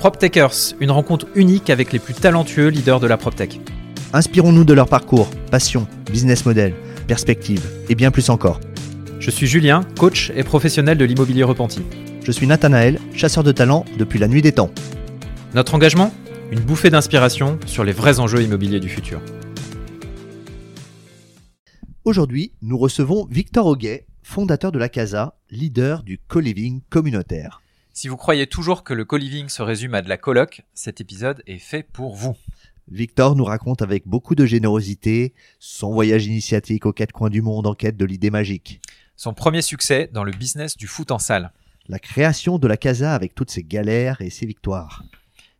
PropTechers, une rencontre unique avec les plus talentueux leaders de la PropTech. Inspirons-nous de leur parcours, passion, business model, perspective et bien plus encore. Je suis Julien, coach et professionnel de l'immobilier repenti. Je suis Nathanaël, chasseur de talent depuis la nuit des temps. Notre engagement Une bouffée d'inspiration sur les vrais enjeux immobiliers du futur. Aujourd'hui, nous recevons Victor Auguet, fondateur de la Casa, leader du co-living communautaire. Si vous croyez toujours que le co-living se résume à de la coloc, cet épisode est fait pour vous. Victor nous raconte avec beaucoup de générosité son voyage initiatique aux quatre coins du monde en quête de l'idée magique. Son premier succès dans le business du foot en salle. La création de la Casa avec toutes ses galères et ses victoires.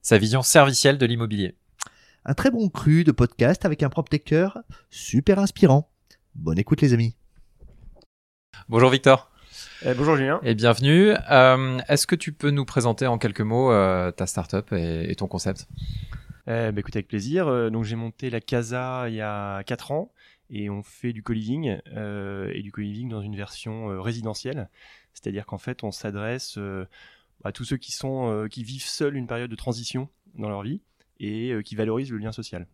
Sa vision servicielle de l'immobilier. Un très bon cru de podcast avec un PropTecher super inspirant. Bonne écoute les amis. Bonjour Victor. Eh, bonjour Julien. Et bienvenue. Euh, Est-ce que tu peux nous présenter en quelques mots euh, ta startup et, et ton concept? Eh, bah, écoute, avec plaisir. Euh, donc j'ai monté la Casa il y a 4 ans et on fait du co-living euh, et du co-living dans une version euh, résidentielle. C'est-à-dire qu'en fait, on s'adresse euh, à tous ceux qui sont euh, qui vivent seuls une période de transition dans leur vie et euh, qui valorisent le lien social.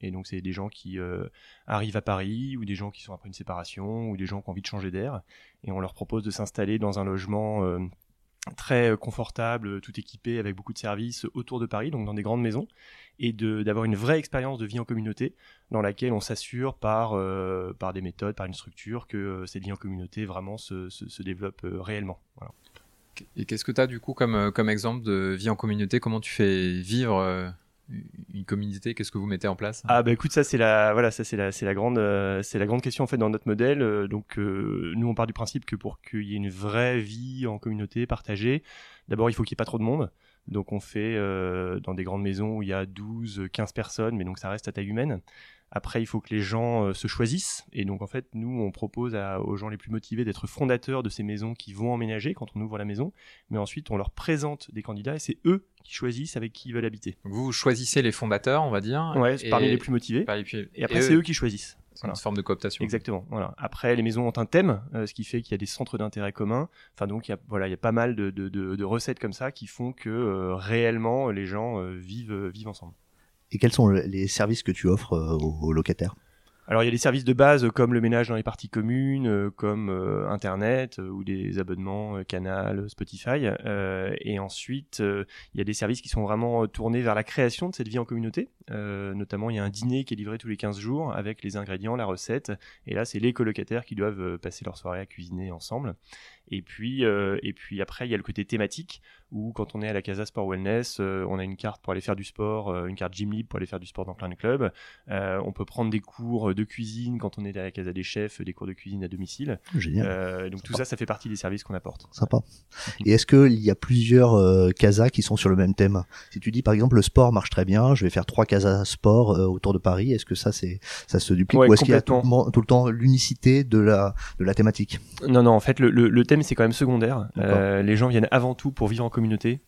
Et donc c'est des gens qui euh, arrivent à Paris ou des gens qui sont après une séparation ou des gens qui ont envie de changer d'air. Et on leur propose de s'installer dans un logement euh, très euh, confortable, tout équipé avec beaucoup de services autour de Paris, donc dans des grandes maisons, et d'avoir une vraie expérience de vie en communauté dans laquelle on s'assure par, par des méthodes, par une structure que cette vie en communauté vraiment se, se, développe réellement. Et qu'est-ce que tu as du coup comme, comme exemple de vie en communauté? Comment tu fais vivre une communauté Qu'est-ce que vous mettez en place? Ah bah écoute ça c'est la voilà ça c'est la c'est la grande euh, c'est la grande question en fait dans notre modèle. Euh, donc euh, nous on part du principe que pour qu'il y ait une vraie vie en communauté partagée d'abord il faut qu'il y ait pas trop de monde. Donc on fait euh, dans des grandes maisons où il y a 12 15 personnes mais donc ça reste à taille humaine après il faut que les gens euh, se choisissent et donc en fait nous on propose à- aux gens les plus motivés d'être fondateurs de ces maisons qui vont emménager quand on ouvre la maison mais ensuite on leur présente des candidats et c'est eux qui choisissent avec qui ils veulent habiter vous choisissez les fondateurs, on va dire. ouais et- parmi les plus motivés les plus- et après, c'est eux qui choisissent. C'est une forme de cooptation. Exactement. Voilà. Après, les maisons ont un thème, euh, ce qui fait qu'il y a des centres d'intérêt communs. Enfin, donc, il y a, voilà, il y a pas mal de, de, de, de recettes comme ça qui font que euh, réellement, les gens euh, vivent, vivent ensemble. Et quels sont les services que tu offres euh, aux, locataires? Alors, il y a des services de base euh, comme le ménage dans les parties communes, euh, comme Internet ou des abonnements Canal, Spotify. Et ensuite, il y a des services qui sont vraiment tournés vers la création de cette vie en communauté. Notamment, il y a un dîner qui est livré tous les 15 jours avec les ingrédients, la recette. Et là, c'est les colocataires qui doivent passer leur soirée à cuisiner ensemble. Et puis après, il y a le côté thématique où quand on est à la Casa Sport Wellness, euh, on a une carte pour aller faire du sport, euh, une carte gym libre pour aller faire du sport dans plein de clubs. Euh, on peut prendre des cours de cuisine quand on est à la Casa des chefs, des cours de cuisine à domicile. Génial. Donc tout ça, ça fait partie des services qu'on apporte. Sympa. Et est-ce qu'il y a plusieurs casas qui sont sur le même thème? Si tu dis par exemple le sport marche très bien, je vais faire trois casas sport autour de Paris, est-ce que ça c'est ça se duplique Ouais, ou est-ce qu'il y a tout, le mo- tout le temps l'unicité de la de la thématique? Non, non, en fait, le, le, le thème, c'est quand même secondaire. Euh, les gens viennent avant tout pour vivre en communauté,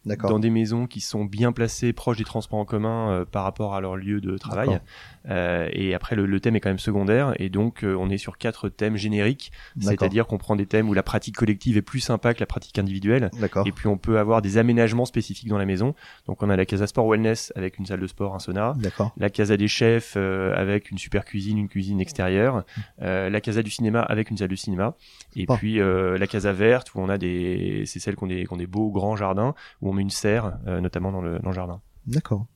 D'accord. dans des maisons qui sont bien placées, proches des transports en commun euh, par rapport à leur lieu de travail. Euh, et après, le, le thème est quand même secondaire. Et donc, euh, on est sur quatre thèmes génériques. C'est-à-dire qu'on prend des thèmes où la pratique collective est plus sympa que la pratique individuelle. D'accord. Et puis, on peut avoir des aménagements spécifiques dans la maison. Donc, on a la Casa Sport Wellness avec une salle de sport, un sauna. D'accord. La Casa des chefs euh, avec une super cuisine, une cuisine extérieure. Euh, la Casa du cinéma avec une salle de cinéma. Et Sympa. puis euh, la Casa verte où on a des, c'est celle qu'on des, qu'on des beaux grands jardins où on met une serre, euh, notamment dans le, dans le jardin. D'accord.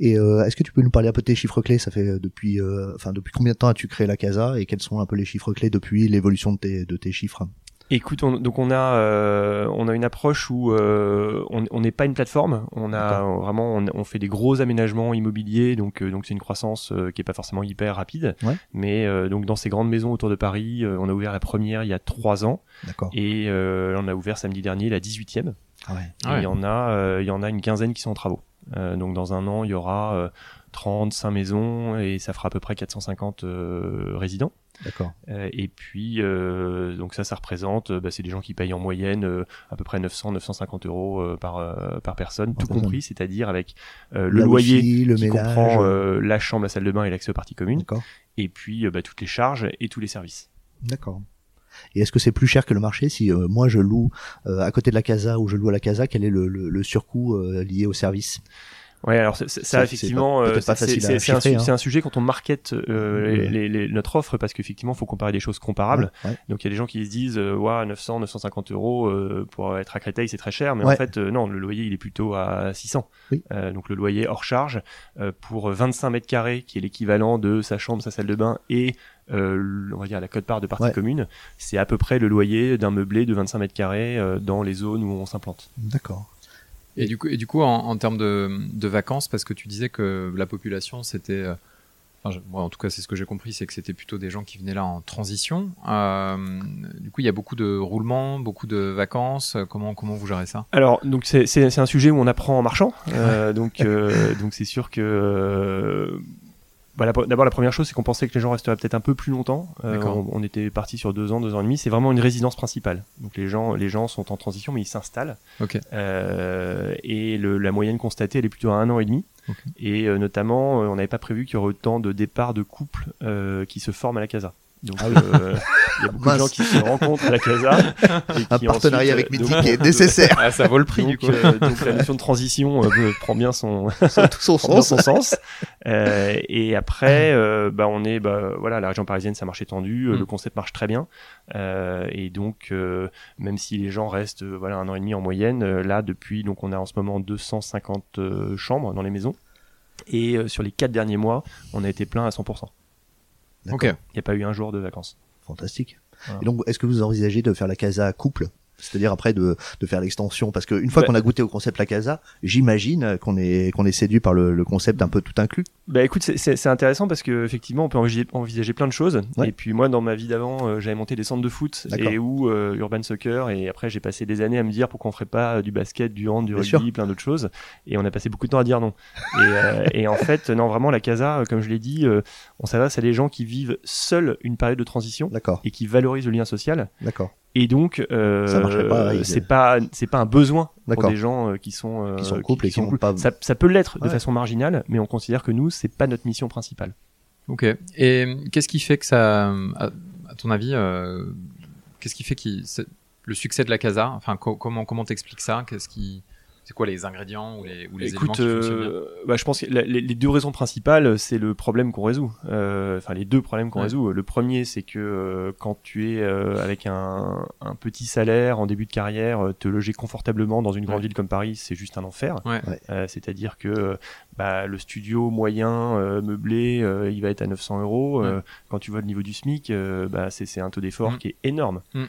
Et euh, est-ce que tu peux nous parler un peu de tes chiffres clés? Ça fait euh, depuis euh, enfin depuis combien de temps as-tu créé la casa? Et quels sont un peu les chiffres clés depuis l'évolution de tes de tes chiffres? Écoute, on- donc on a, euh, on a une approche où euh, on on n'est pas une plateforme. On a vraiment, on, on fait des gros aménagements immobiliers, donc euh, donc c'est une croissance euh, qui est pas forcément hyper rapide. Ouais. Mais euh, donc dans ces grandes maisons autour de Paris, euh, on a ouvert la première il y a trois ans D'accord. et euh, on a ouvert samedi dernier la 18e. Ah ouais. Et Ah ouais. il y en a, euh, il y en a une quinzaine qui sont en travaux. Euh, donc dans un an, il y aura euh, 35 maisons et ça fera à peu près 450 euh, résidents. D'accord. Euh, et puis euh, donc ça, ça représente, euh, bah, c'est des gens qui payent en moyenne euh, à peu près 900-950 euros euh, par euh, par personne, tout compris, c'est-à-dire avec euh, le La loyer wifi, le qui ménage. comprend euh, la chambre, la salle de bain et l'accès aux parties communes, D'accord. et puis euh, bah, toutes les charges et tous les services. D'accord. Et est-ce que c'est plus cher que le marché si euh, moi je loue euh, à côté de la casa ou je loue à la casa Quel est le, le, surcoût euh, lié au service? Ouais, alors ça, ça effectivement, c'est un, sujet quand on market euh, les, les, notre offre parce qu'effectivement, il faut comparer des choses comparables. Donc il y a des gens qui se disent, euh, ouais, 900, 950 euros euh, pour être à Créteil, c'est très cher, mais en fait, euh, non, le loyer il est plutôt à 600. Euh, donc le loyer hors charge pour 25 mètres carrés, qui est l'équivalent de sa chambre, sa salle de bain et on va dire la cote part de partie commune, c'est à peu près le loyer d'un meublé de 25 mètres carrés dans les zones où on s'implante. D'accord. Et, du coup, et du coup, en, en termes de, de, vacances, parce que tu disais que la population, c'était, euh, en tout cas, c'est ce que j'ai compris, c'est que c'était plutôt des gens qui venaient là en transition. Euh, du coup, il y a beaucoup de roulements, beaucoup de vacances. Comment comment vous gérez ça? Alors, donc c'est un sujet où on apprend en marchant. Euh, donc euh, donc c'est sûr que bah, D'abord, la première chose, c'est qu'on pensait que les gens resteraient peut-être un peu plus longtemps. Euh, on, on, était parti sur deux ans, deux ans et demi. C'est vraiment une résidence principale. Donc les gens, les gens sont en transition, mais ils s'installent. Okay. Euh, et le, la moyenne constatée, elle est plutôt à un an et demi. Okay. Et euh, notamment, euh, on n'avait pas prévu qu'il y aurait autant de départs de couples euh, qui se forment à la casa. Donc, ah oui. euh, il y a beaucoup Mince. de gens qui se rencontrent à la Casa. Et Un partenariat ensuite, avec Mythique donc, est nécessaire. Ah, ça vaut le prix, donc, du coup. Euh, donc, la notion de transition euh, prend bien son, son, son, son sens. Euh, et après, euh, bah, on est, bah, voilà, la région parisienne, ça marche étendu. Mm. Le concept marche très bien. et donc, même si les gens restent, voilà, un an et demi en moyenne, là, depuis, donc, on a en ce moment 250 chambres dans les maisons. Et sur les quatre derniers mois, on a été plein à 100%. Ok. Il n'y a pas eu un jour de vacances. Fantastique. Voilà. Et donc, est-ce que vous envisagez de faire la casa couple? C'est-à-dire après de, de faire l'extension parce qu'une fois bah, qu'on a goûté au concept la casa j'imagine qu'on est qu'on est séduit par le, le, concept un peu tout inclus. Bah écoute c'est intéressant parce que effectivement on peut envisager, envisager plein de choses. Ouais. et puis moi dans ma vie d'avant euh, j'avais monté des centres de foot et où euh, urban soccer et après j'ai passé des années à me dire pourquoi on ferait pas euh, du basket du hand du Bien rugby sûr. plein d'autres choses. Et on a passé beaucoup de temps à dire non. Et, euh, et en fait non vraiment la casa comme je l'ai dit on s'adresse à des gens qui vivent seuls une période de transition et qui valorisent le lien social. D'accord et donc euh, c'est pas c'est pas un besoin pour des gens euh, qui sont euh, qui sont en couple qui, qui et qui pas ça, ça peut l'être ouais. de façon marginale mais on considère que nous c'est pas notre mission principale. Ok. Et qu'est-ce qui fait que ça à, à ton avis euh, qu'est-ce qui fait qui le succès de la casa? Enfin co comment comment t'expliques ça? Qu'est-ce qui c'est quoi les ingrédients ou les, ou les Écoute, éléments qui fonctionnent bien bah, Je pense que la, les, les, deux raisons principales, c'est le problème qu'on résout. Euh, enfin, les deux problèmes qu'on ouais. résout. Le premier, c'est que euh, quand tu es euh, avec un, un, petit salaire en début de carrière, te loger confortablement dans une grande ouais. ville comme Paris, c'est juste un enfer. Ouais. C'est-à-dire que bah, le studio moyen meublé, il va être à 900 euros. quand tu vois le niveau du SMIC, bah, c'est un taux d'effort mmh. qui est énorme. Mmh.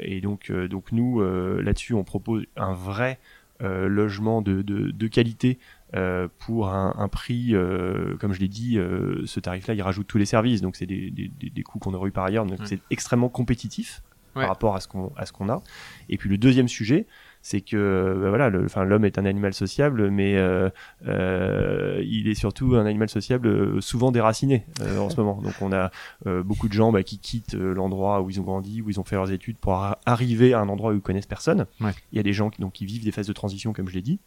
Et donc, donc nous, là-dessus, on propose un vrai euh, logement de, de, de qualité euh, pour un, un prix, euh, comme je l'ai dit, euh, ce tarif-là, il rajoute tous les services, donc c'est des, des, des coûts qu'on aurait eu par ailleurs, donc c'est extrêmement compétitif ouais. par rapport à ce qu'on à ce qu'on a. Et puis le deuxième sujet, c'est que bah voilà, le, enfin l'homme est un animal sociable, mais euh, euh, il est surtout un animal sociable euh, souvent déraciné euh, en ce moment. Donc on a euh, beaucoup de gens bah, qui quittent l'endroit où ils ont grandi, où ils ont fait leurs études pour arriver à un endroit où ils connaissent personne. Ouais. Il y a des gens qui, donc qui vivent des phases de transition, comme je l'ai dit.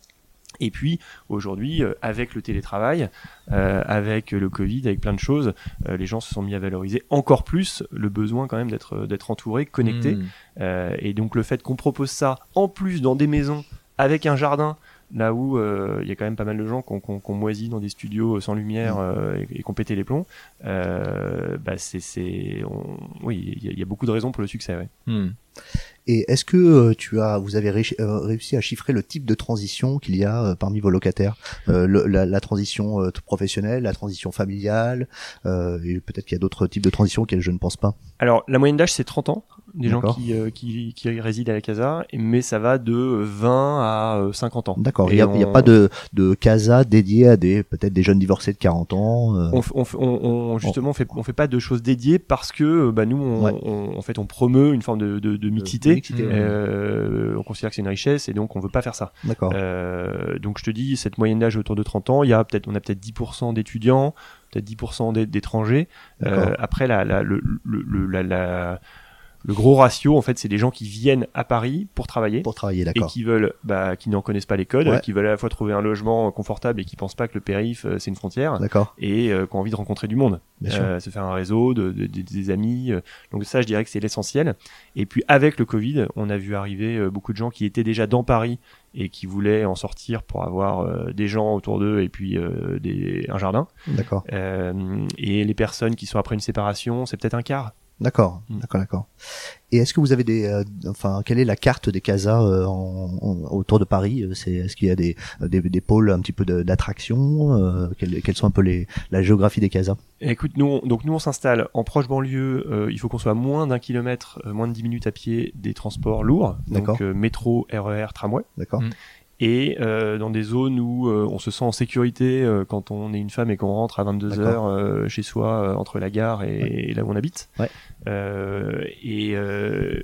Et puis aujourd'hui, euh, avec le télétravail, euh, avec le Covid, avec plein de choses, euh, les gens se sont mis à valoriser encore plus le besoin quand même d'être d'être entouré, connecté. Mmh. et donc le fait qu'on propose ça en plus dans des maisons avec un jardin, là où il euh, y a quand même pas mal de gens qui ont, qui ont, qui ont moisi dans des studios sans lumière mmh. euh, et, et qui ont pété les plombs, euh, bah c'est, c'est, on, oui, il y, y, a beaucoup de raisons pour le succès. Ouais. Mmh. Et est-ce que euh, tu as, vous avez ré euh, réussi à chiffrer le type de transition qu'il y a euh, parmi vos locataires, le, la, la, transition professionnelle, la transition familiale, et peut-être qu'il y a d'autres types de transitions auxquelles je ne pense pas? Alors la moyenne d'âge c'est 30 ans, des gens qui, qui, qui, résident à la casa, mais ça va de 20 à 50 ans. D'accord. Il n'y a, on... a, pas de, de casa dédiée à des peut-être des jeunes divorcés de 40 ans. On, on, on, justement on fait on fait pas de choses dédiées parce que bah nous on, ouais. en fait on promeut une forme de, de, de mixité mixité. Euh, on considère que c'est une richesse et donc on veut pas faire ça. D'accord. Euh, donc je te dis, cette moyenne d'âge autour de 30 ans, il y a peut-être, on a peut-être 10% d'étudiants, peut-être 10% d'étrangers. Euh, après, la, la, le, le, la, la le gros ratio, en fait, c'est des gens qui viennent à Paris pour travailler. Pour travailler, Et d'accord. qui veulent, bah, qui n'en connaissent pas les codes, Ouais. qui veulent à la fois trouver un logement confortable et qui pensent pas que le périph euh, c'est une frontière, D'accord, et euh, qui ont envie de rencontrer du monde, bien sûr. Euh, se faire un réseau, de, de- de- des amis. euh. Donc ça, je dirais que c'est l'essentiel. Et puis avec le Covid, on a vu arriver beaucoup de gens qui étaient déjà dans Paris et qui voulaient en sortir pour avoir euh, des gens autour d'eux et puis euh, des, un jardin. D'accord, Euh, et les personnes qui sont après une séparation, c'est peut-être un quart. D'accord, Mm. d'accord, d'accord. Et est-ce que vous avez des, euh, enfin, quelle est la carte des casas euh, en, en- autour de Paris Euh, C'est, est-ce qu'il y a des, des, des pôles un petit peu d'attraction euh, quelles, quelles sont un peu les, la géographie des casas? Écoute, nous, on- donc nous on s'installe en proche banlieue. euh, il faut qu'on soit à moins d'un kilomètre, euh, moins de 10 minutes à pied des transports lourds, D'accord. donc euh, métro, RER, tramway. D'accord, Mm. Et euh, dans des zones où euh, on se sent en sécurité euh, quand on est une femme et qu'on rentre à 22 D'accord. heures euh, chez soi euh, entre la gare et, Ouais. et là où on habite. Ouais. Euh, et, euh,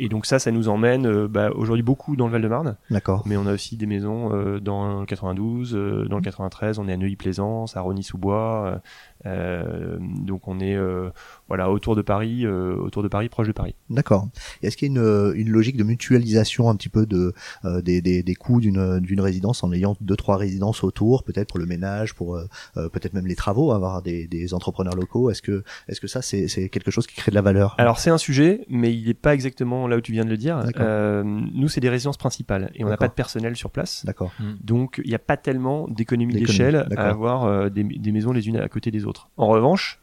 et donc ça, ça nous emmène bah, aujourd'hui beaucoup dans le Val-de-Marne, d'accord, mais on a aussi des maisons euh, dans le 92, euh, dans le 93, on est à Neuilly-Plaisance, à Rony-sous-Bois. Euh, donc on est euh, voilà autour de Paris, euh, autour de Paris, proche de Paris. d'accord. Est-ce qu'il y a une, une logique de mutualisation un petit peu de euh, des, des, des coûts d'une d'une résidence en ayant deux trois résidences autour, peut-être pour le ménage, pour peut-être même les travaux, avoir des, des entrepreneurs locaux? Est-ce que est-ce que ça c'est c'est quelque chose qui crée de la valeur? Alors c'est un sujet, mais il n'est pas exactement là où tu viens de le dire. Euh, nous, c'est des résidences principales et on n'a pas de personnel sur place. D'accord, Donc il n'y a pas tellement d'économie d'échelle à avoir euh, des, des maisons les unes à côté des autres. En revanche,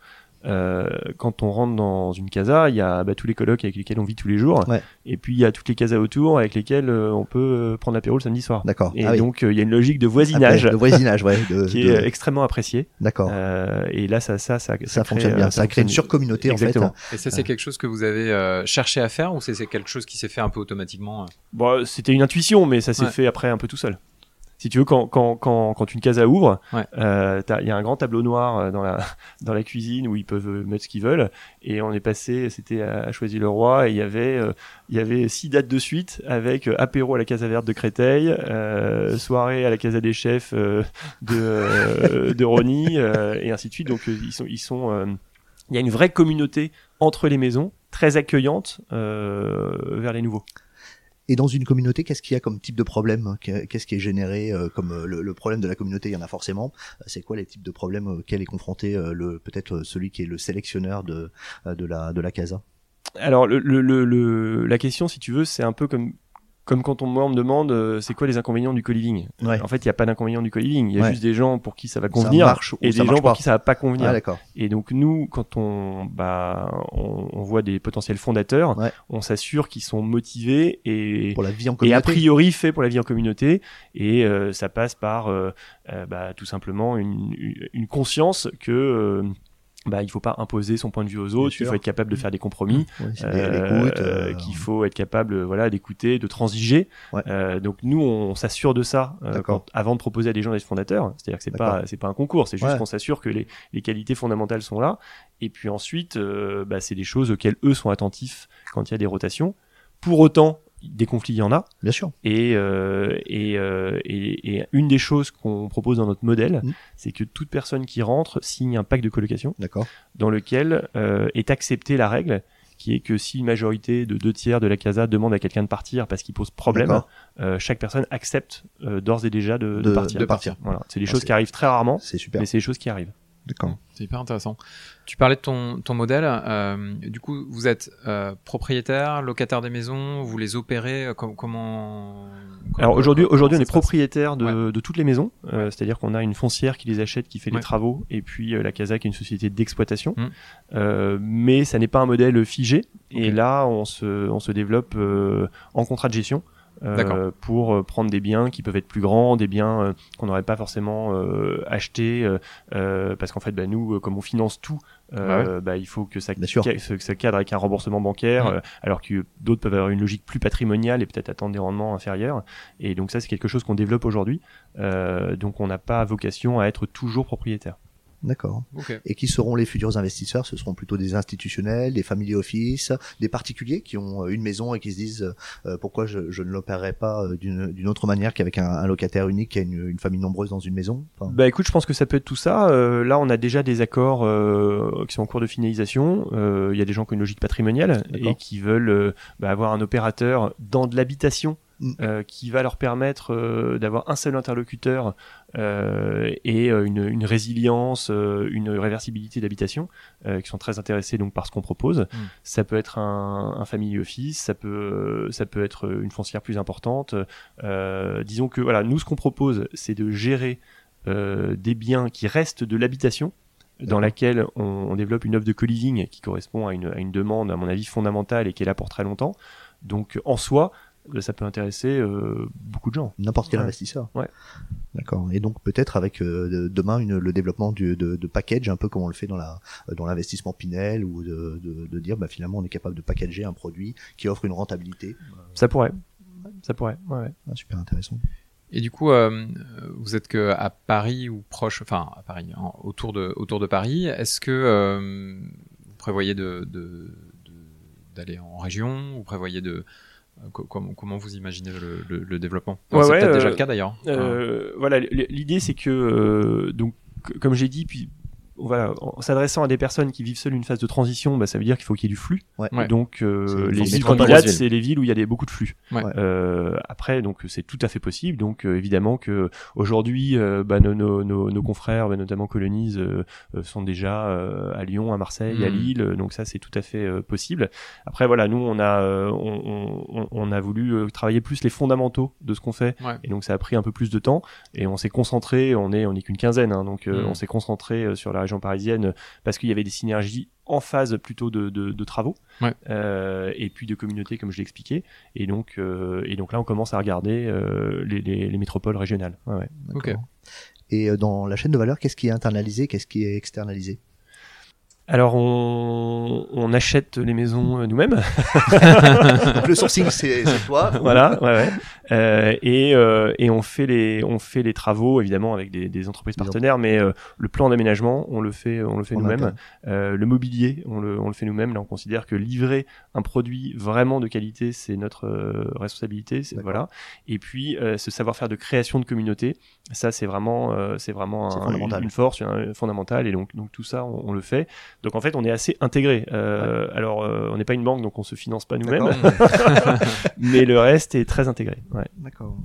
euh, quand on rentre dans une casa, il y a bah, tous les colocs avec lesquels on vit tous les jours, Ouais. et puis il y a toutes les casas autour avec lesquelles euh, on peut euh, prendre l'apéro le samedi soir. d'accord. Et Ah oui. donc euh, il y a une logique de voisinage de voisinage, ouais. De, qui de- est extrêmement appréciée. D'accord. Euh, et là, ça, ça, ça, ça, crée, fonctionne bien. Ça, crée une surcommunauté en fait. Et ça, c'est quelque chose que vous avez euh, cherché à faire ou c'est c'est quelque chose qui s'est fait un peu automatiquement euh Bon, c'était une intuition, mais ça s'est Ouais. fait après un peu tout seul. Si tu veux, quand, quand, quand, quand une casa ouvre, Ouais. euh, il y a un grand tableau noir euh, dans la, dans la cuisine où ils peuvent euh, mettre ce qu'ils veulent. Et on est passé, c'était à Choisy-le-Roi, et il y avait, euh, il y avait six dates de suite avec apéro à la Casa Verte de Créteil, euh, soirée à la Casa des Chefs euh, de, euh, de euh, et ainsi de suite. Donc ils sont, ils sont, euh, il y a une vraie communauté entre les maisons, très accueillante euh, vers les nouveaux. Et dans une communauté, qu'est-ce qu'il y a comme type de problème Qu'est- Qu'est-ce qui est généré euh, comme euh, le, problème de la communauté? Il y en a forcément. Euh, C'est quoi les types de problèmes auxquels est confronté euh, le peut-être euh, celui qui est le sélectionneur de euh, de la de la casa? Alors, le, le- la question, si tu veux, c'est un peu comme, comme quand on, moi, on me demande euh, c'est quoi les inconvénients du co-living. Ouais. En fait, il n'y a pas d'inconvénients du co-living. Il y a Ouais. juste des gens pour qui ça va convenir marche ou et ça des marche gens pour qui ça va pas convenir. Ah et donc, nous, quand on, bah, on, on voit des potentiels fondateurs, Ouais. on s'assure qu'ils sont motivés et, Pour la vie en et communauté. a priori fait pour la vie en communauté. Et euh, ça passe par euh, euh, bah, tout simplement une, une- une conscience que euh, bah, il faut pas imposer son point de vue aux autres, il faut être capable de faire des compromis. Ouais, Euh, euh, qu'il faut être capable voilà d'écouter de transiger Ouais. Euh, donc nous on s'assure de ça euh, quand- avant de proposer à des gens d'être fondateurs c'est-à-dire que c'est pas c'est pas un concours c'est juste Ouais. qu'on s'assure que les, les qualités fondamentales sont là et puis ensuite euh, bah, c'est des choses auxquelles eux sont attentifs quand il y a des rotations pour autant des conflits il y en a Bien sûr. et, euh, et, euh, et, et une des choses qu'on propose dans notre modèle Mm. c'est que toute personne qui rentre signe un pacte de colocation D'accord. dans lequel euh, est acceptée la règle qui est que si une majorité de deux tiers de la casa demande à quelqu'un de partir parce qu'il pose problème, euh, chaque personne accepte euh, d'ores et déjà de, de De- partir. de partir. Voilà, c'est des Ah, choses qui arrivent très rarement, C'est super. mais c'est des choses qui arrivent. D'accord. C'est hyper intéressant. Tu parlais de ton, ton modèle. euh, du coup, vous êtes euh, propriétaire, locataire des maisons, vous les opérez. euh, com- comment, comment- Alors aujourd'hui, aujourd'hui, on est propriétaire de, de toutes les maisons, c'est-à-dire qu'on a une foncière qui les achète, qui fait Ouais. les travaux, et puis la casa qui est une société d'exploitation. Mm. Euh, mais ça n'est pas un modèle figé. Et là, on se, on se développe en contrat de gestion. Euh, pour euh, prendre des biens qui peuvent être plus grands, des biens euh, qu'on n'aurait pas forcément euh, achetés, parce qu'en fait, bah, nous, comme on finance tout, euh, bah, il faut que ça, que cadre avec un remboursement bancaire, alors que d'autres peuvent avoir une logique plus patrimoniale et peut-être attendre des rendements inférieurs. Et donc ça, c'est quelque chose qu'on développe aujourd'hui. Donc on n'a pas vocation à être toujours propriétaire. D'accord. Ok. Et qui seront les futurs investisseurs? Ce seront plutôt des institutionnels, des family office, des particuliers qui ont euh, une maison et qui se disent euh, pourquoi je, je ne l'opérerai pas euh, d'une autre manière qu'avec un, un locataire unique qui a une, une famille nombreuse dans une maison? Enfin, Bah écoute, je pense que ça peut être tout ça. Euh, là, on a déjà des accords euh, qui sont en cours de finalisation. Euh, Il y a des gens qui ont une logique patrimoniale et qui veulent euh, bah, avoir un opérateur dans de l'habitation. Euh, qui va leur permettre euh, d'avoir un seul interlocuteur euh, et une, une résilience, une réversibilité d'habitation, qui sont très intéressés donc par ce qu'on propose. Ça peut être un, un family office, ça peut, ça peut être une foncière plus importante. Disons que voilà, nous ce qu'on propose, c'est de gérer des biens qui restent de l'habitation dans laquelle on, on développe une offre de co-living qui correspond à une, à une demande, à mon avis, fondamentale et qui est là pour très longtemps. Donc, en soi, ça peut intéresser euh, beaucoup de gens. N'importe quel Ouais. investisseur. Ouais. D'accord. Et donc peut-être avec euh, de- demain une, le développement du, de, de package, un peu comme on le fait dans la euh, dans l'investissement Pinel, ou de, de, de dire bah finalement on est capable de packager un produit qui offre une rentabilité. Ça pourrait. Ça pourrait, ouais, ouais. Ah, super intéressant. Et du coup, euh, vous êtes que à Paris ou proche, enfin à Paris, en- autour de autour de Paris. Est-ce que euh, vous prévoyez de de- de- d'aller en région? Vous prévoyez de euh, comment, comment vous imaginez le, le- le développement? Ouais, C'est ouais, peut-être déjà euh, le cas d'ailleurs. Euh, voilà, l- l'idée c'est que euh, donc comme j'ai dit, puis voilà, en s'adressant à des personnes qui vivent seules une phase de transition, bah, ça veut dire qu'il faut qu'il y ait du flux. Ouais. Ouais. Donc euh, les villes de candidates, c'est les villes où il y a des, beaucoup de flux. Ouais. Euh, après, donc c'est tout à fait possible. Donc euh, évidemment que aujourd'hui, euh, bah, nos, nos, nos, nos confrères, bah, notamment Colonies, euh, euh, sont déjà euh, à Lyon, à Marseille, à Mm. Lille. Donc ça, c'est tout à fait euh, possible. Après, voilà, nous, on a, euh, on, on, on a voulu travailler plus les fondamentaux de ce qu'on fait. Ouais. Et donc ça a pris un peu plus de temps et on s'est concentré, on est on est qu'une quinzaine, hein, donc euh, Mm. on s'est concentré euh, sur la région parisienne parce qu'il y avait des synergies en phase plutôt de, de, de travaux Ouais. euh, et puis de communautés comme je l'ai expliqué et donc euh, et donc là on commence à regarder euh, les, les, les métropoles régionales. Ouais, ouais. Ok. D'accord. Et dans la chaîne de valeur, qu'est-ce qui est internalisé, qu'est-ce qui est externalisé? Alors on, on achète les maisons euh, nous-mêmes, Le sourcing, c'est toi. voilà, ouais, ouais. Euh, et, euh, et on fait les on fait les travaux évidemment avec des, des entreprises partenaires, mais euh, le plan d'aménagement on le fait on le fait nous-mêmes. Euh, le mobilier, on le, on le fait nous-mêmes. Là, on considère que livrer un produit vraiment de qualité, c'est notre euh, responsabilité. Voilà. Et puis, euh, ce savoir-faire de création de communauté, ça, c'est vraiment, euh, c'est vraiment un- une, une force un- fondamentale. Et donc, donc tout ça, on, on le fait. Donc, en fait, on est assez intégré. Euh, Alors, euh, on n'est pas une banque, donc on se finance pas nous-mêmes, mais le reste est très intégré. Ouais. D'accord.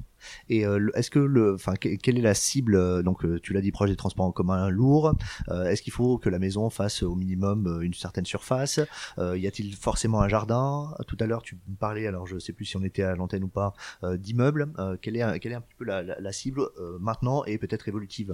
Et euh, est-ce que le, enfin, que- quelle est la cible Donc, tu l'as dit, proche des transports en commun lourds. Est-ce qu'il faut que la maison fasse au minimum une certaine surface? Y a-t-il forcément un jardin? Tout à l'heure, tu me parlais, alors je sais plus si on était à l'antenne ou pas, d'immeubles. Quelle est, quelle est un petit peu la, la, la cible maintenant et peut-être évolutive?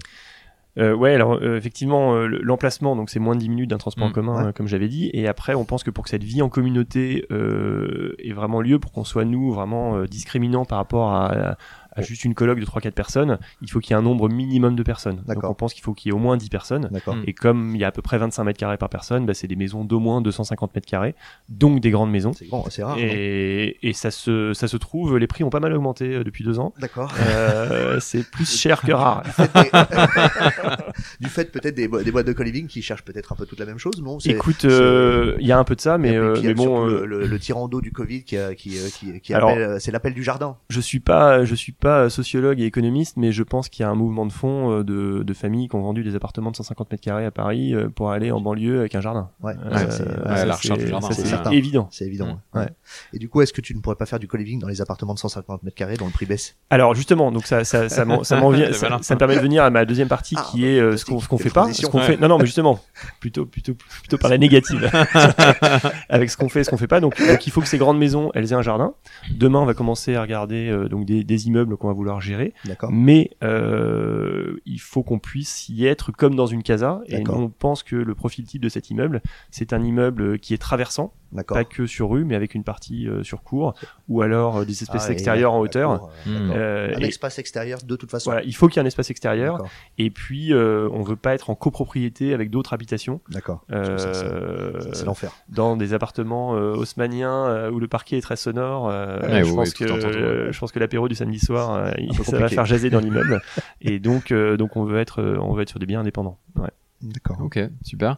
Euh, ouais, alors euh, effectivement, euh, le- l'emplacement, donc c'est moins de 10 minutes d'un transport en Mm, commun, ouais. euh, comme j'avais dit. Et après, on pense que pour que cette vie en communauté euh, ait vraiment lieu, pour qu'on soit nous vraiment euh, discriminant par rapport à, à- à juste une colloque de 3-4 personnes, il faut qu'il y ait un nombre minimum de personnes. Donc on pense qu'il faut qu'il y ait au moins 10 personnes. Et comme il y a à peu près 25 mètres carrés par personne, bah, c'est des maisons d'au moins 250 mètres carrés, donc des grandes maisons. C'est grand, c'est rare. Et, et ça se ça se trouve, les prix ont pas mal augmenté euh, depuis deux ans. D'accord. Euh, c'est plus cher que rare. du fait peut-être des, bo- des boîtes de co-living qui cherchent peut-être un peu toute la même chose, non? Écoute, euh, il y a un peu de ça, mais, euh, mais bon, le, le, le tirant d'eau du Covid qui, qui, qui, qui Alors- appelle, c'est l'appel du jardin. je suis pas, je suis pas sociologue et économiste, mais je pense qu'il y a un mouvement de fond euh, de, de familles qui ont vendu des appartements de 150 mètres carrés à Paris euh, pour aller en banlieue avec un jardin. Ouais, Euh, c'est- ouais, évident. C'est évident. Mm, ouais. Et du coup, est-ce que tu ne pourrais pas faire du co-living dans les appartements de 150 mètres carrés dont le prix baisse? Alors justement, donc ça, ça, vient- ça, me permet de venir à ma deuxième partie Ah, qui est euh, ce qu'on fait pas, ce qu'on fait. Non, non, mais justement, plutôt, plutôt, plutôt par la négative, avec ce qu'on fait, et ce qu'on fait pas. Donc, donc, il faut que ces grandes maisons, elles aient un jardin. Demain, on va commencer à regarder euh, donc des, des immeubles qu'on va vouloir gérer. Mais euh, il faut qu'on puisse y être comme dans une casa. Et nous, on pense que le profil type de cet immeuble, c'est un immeuble qui est traversant, pas que sur rue, mais avec une partie euh, sur cour, ou alors euh, des espaces Ah, et extérieurs en hauteur. euh, Mm. Euh, Un et- espace extérieur de toute façon. voilà, il faut qu'il y ait un espace extérieur. Et puis, euh, on veut pas être en copropriété avec d'autres habitations. D'accord. C'est- Euh, l'enfer. dans des appartements euh, haussmanniens euh, où le parquet est très sonore. euh, Ouais, je, oui, pense oui, que, tout entendu, ouais. euh, je pense que l'apéro du samedi soir, il- peu ça va compliqué. faire jaser dans l'immeuble. Et donc, euh, donc on veut être, euh, on veut être sur des biens indépendants. Ouais. D'accord. Ok, super.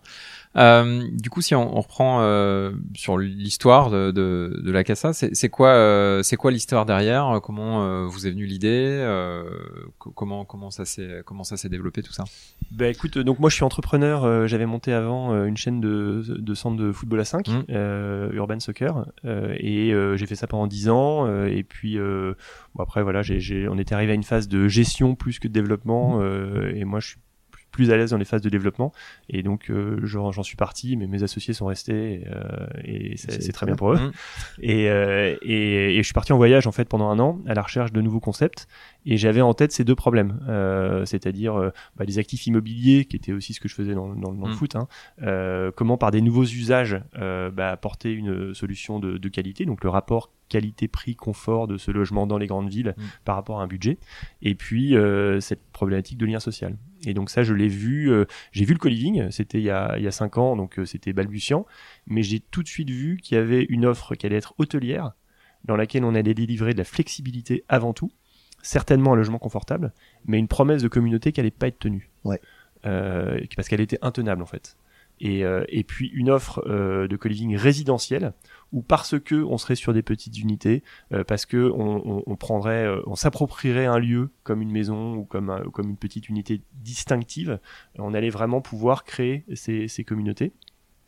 Euh, du coup, si on, on reprend euh, sur l'histoire de, de, de la Casa, c'est c'est quoi, euh, c'est quoi l'histoire derrière? Comment euh, vous est venue l'idée? Euh, co- Comment comment ça s'est comment ça s'est développé tout ça? Bah écoute, donc moi je suis entrepreneur, euh, j'avais monté avant euh, une chaîne de, de centre de football à 5, Mhm. euh, Urban Soccer, euh, et euh, j'ai fait ça pendant 10 ans, euh, et puis euh, bon, après voilà, j'ai, j'ai- on était arrivé à une phase de gestion plus que de développement, euh, et moi je suis plus- à l'aise dans les phases de développement, et donc euh, j'en, suis parti, mais mes associés sont restés, et, euh, et c'est, très bien pour eux. Mhm. Et, euh, et, et je suis parti en voyage en fait pendant un an à la recherche de nouveaux concepts et j'avais en tête ces deux problèmes, euh, c'est-à-dire euh, bah, les actifs immobiliers qui étaient aussi ce que je faisais dans, dans, dans le Mm. foot, hein, euh, comment par des nouveaux usages bah, apporter une solution de, de qualité, donc le rapport qualité-prix-confort de ce logement dans les grandes villes Mm. par rapport à un budget, et puis euh, cette problématique de lien social. Et donc ça, je l'ai vu, euh, j'ai vu le co-living, c'était il y a, il y a cinq ans, donc euh, c'était balbutiant, mais j'ai tout de suite vu qu'il y avait une offre qui allait être hôtelière, dans laquelle on allait délivrer de la flexibilité avant tout, certainement un logement confortable, mais une promesse de communauté qui allait pas être tenue. Ouais. Euh, parce qu'elle était intenable en fait. Et, euh, et puis une offre euh, de co-living résidentiel où parce que on serait sur des petites unités, parce que on, on, on prendrait, on s'approprierait un lieu comme une maison ou comme, un- ou comme une petite unité distinctive, on allait vraiment pouvoir créer ces, ces communautés.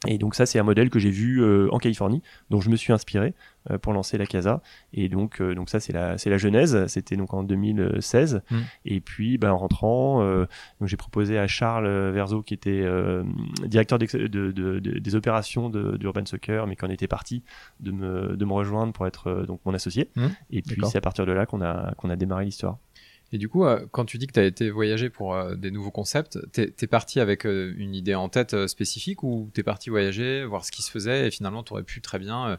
Et donc ça, c'est un modèle que j'ai vu euh, en Californie, dont je me suis inspiré euh, pour lancer la Casa. Et donc, euh, donc ça, c'est la, c'est la genèse. C'était donc en 2016. Mm. Et puis, ben, en rentrant, euh, donc j'ai proposé à Charles Verzo, qui était euh, directeur de, de- de- des opérations de, d'Urban Soccer, mais qui en était parti, de me, de me rejoindre pour être euh, donc mon associé. Mm. Et puis, c'est à partir de là qu'on a, qu'on a démarré l'histoire. Et du coup, euh, quand tu dis que tu été voyager pour euh, des nouveaux concepts, t'es es parti avec euh, une idée en tête spécifique ou t'es parti voyager, voir ce qui se faisait et finalement tu aurais pu très bien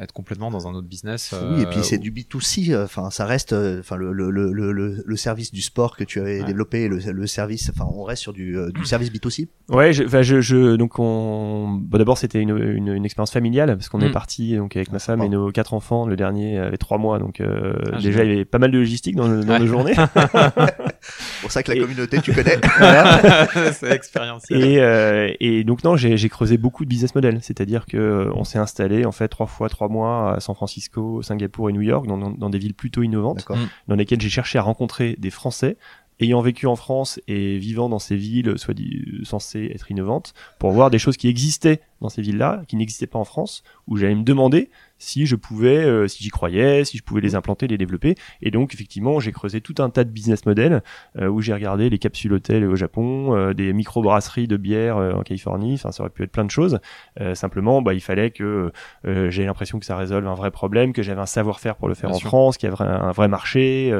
être complètement dans un autre business Oui, et puis euh, c'est du B2C. euh, Enfin, ça reste, euh, enfin le, le, le, le, le service du sport que tu avais Ouais. développé, le, le service. Enfin, on reste sur du, euh, du service B2C. Ouais, je, enfin, je, je, donc on, bon, d'abord c'était une, une, une expérience familiale parce qu'on Mm. est parti donc avec ma femme et nos quatre enfants. Le dernier avait trois mois, donc euh, Ah, déjà il y avait pas mal de logistique dans, nos- dans Ouais. nos journées. C'est pour ça que la Et- communauté, tu connais. C'est expérientiel. et, euh, et donc non, j'ai j'ai creusé beaucoup de business models, c'est-à-dire que on s'est installé en fait trois fois trois mois à San Francisco, Singapour et New York, dans, dans, dans des villes plutôt innovantes. Mm. dans lesquelles j'ai cherché à rencontrer des Français ayant vécu en France et vivant dans ces villes soit dit, censées être innovantes, pour voir des choses qui existaient dans ces villes-là, qui n'existaient pas en France, où j'allais me demander si je pouvais, euh, si j'y croyais, si je pouvais les implanter, les développer. Et donc, effectivement, j'ai creusé tout un tas de business models euh, où j'ai regardé les capsules hôtels au Japon, euh, des micro-brasseries de bière euh, en Californie. Enfin, ça aurait pu être plein de choses. Euh, simplement, bah, il fallait que euh, j'ai l'impression que ça résolve un vrai problème, que j'avais un savoir-faire pour le faire Bien en sûr. France, qu'il y avait un vrai marché,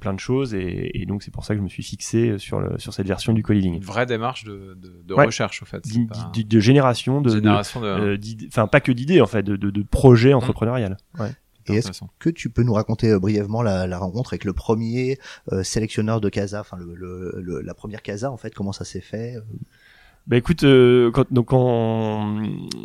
plein de choses. Et, et donc, c'est pour ça que je me suis fixé sur, le, sur cette version du co-living. Une vraie démarche de, de, de Ouais. recherche, au fait. Pas- d'id- de, génération, de, génération de. euh, enfin pas que d'idées en fait, de, de projets entrepreneuriales. Ouais. Et est-ce que tu peux nous raconter euh, brièvement la, la rencontre avec le premier euh, sélectionneur de Casa, enfin le, le, le- la première Casa en fait, comment ça s'est fait euh, Bah écoute, euh, quand, donc, quand,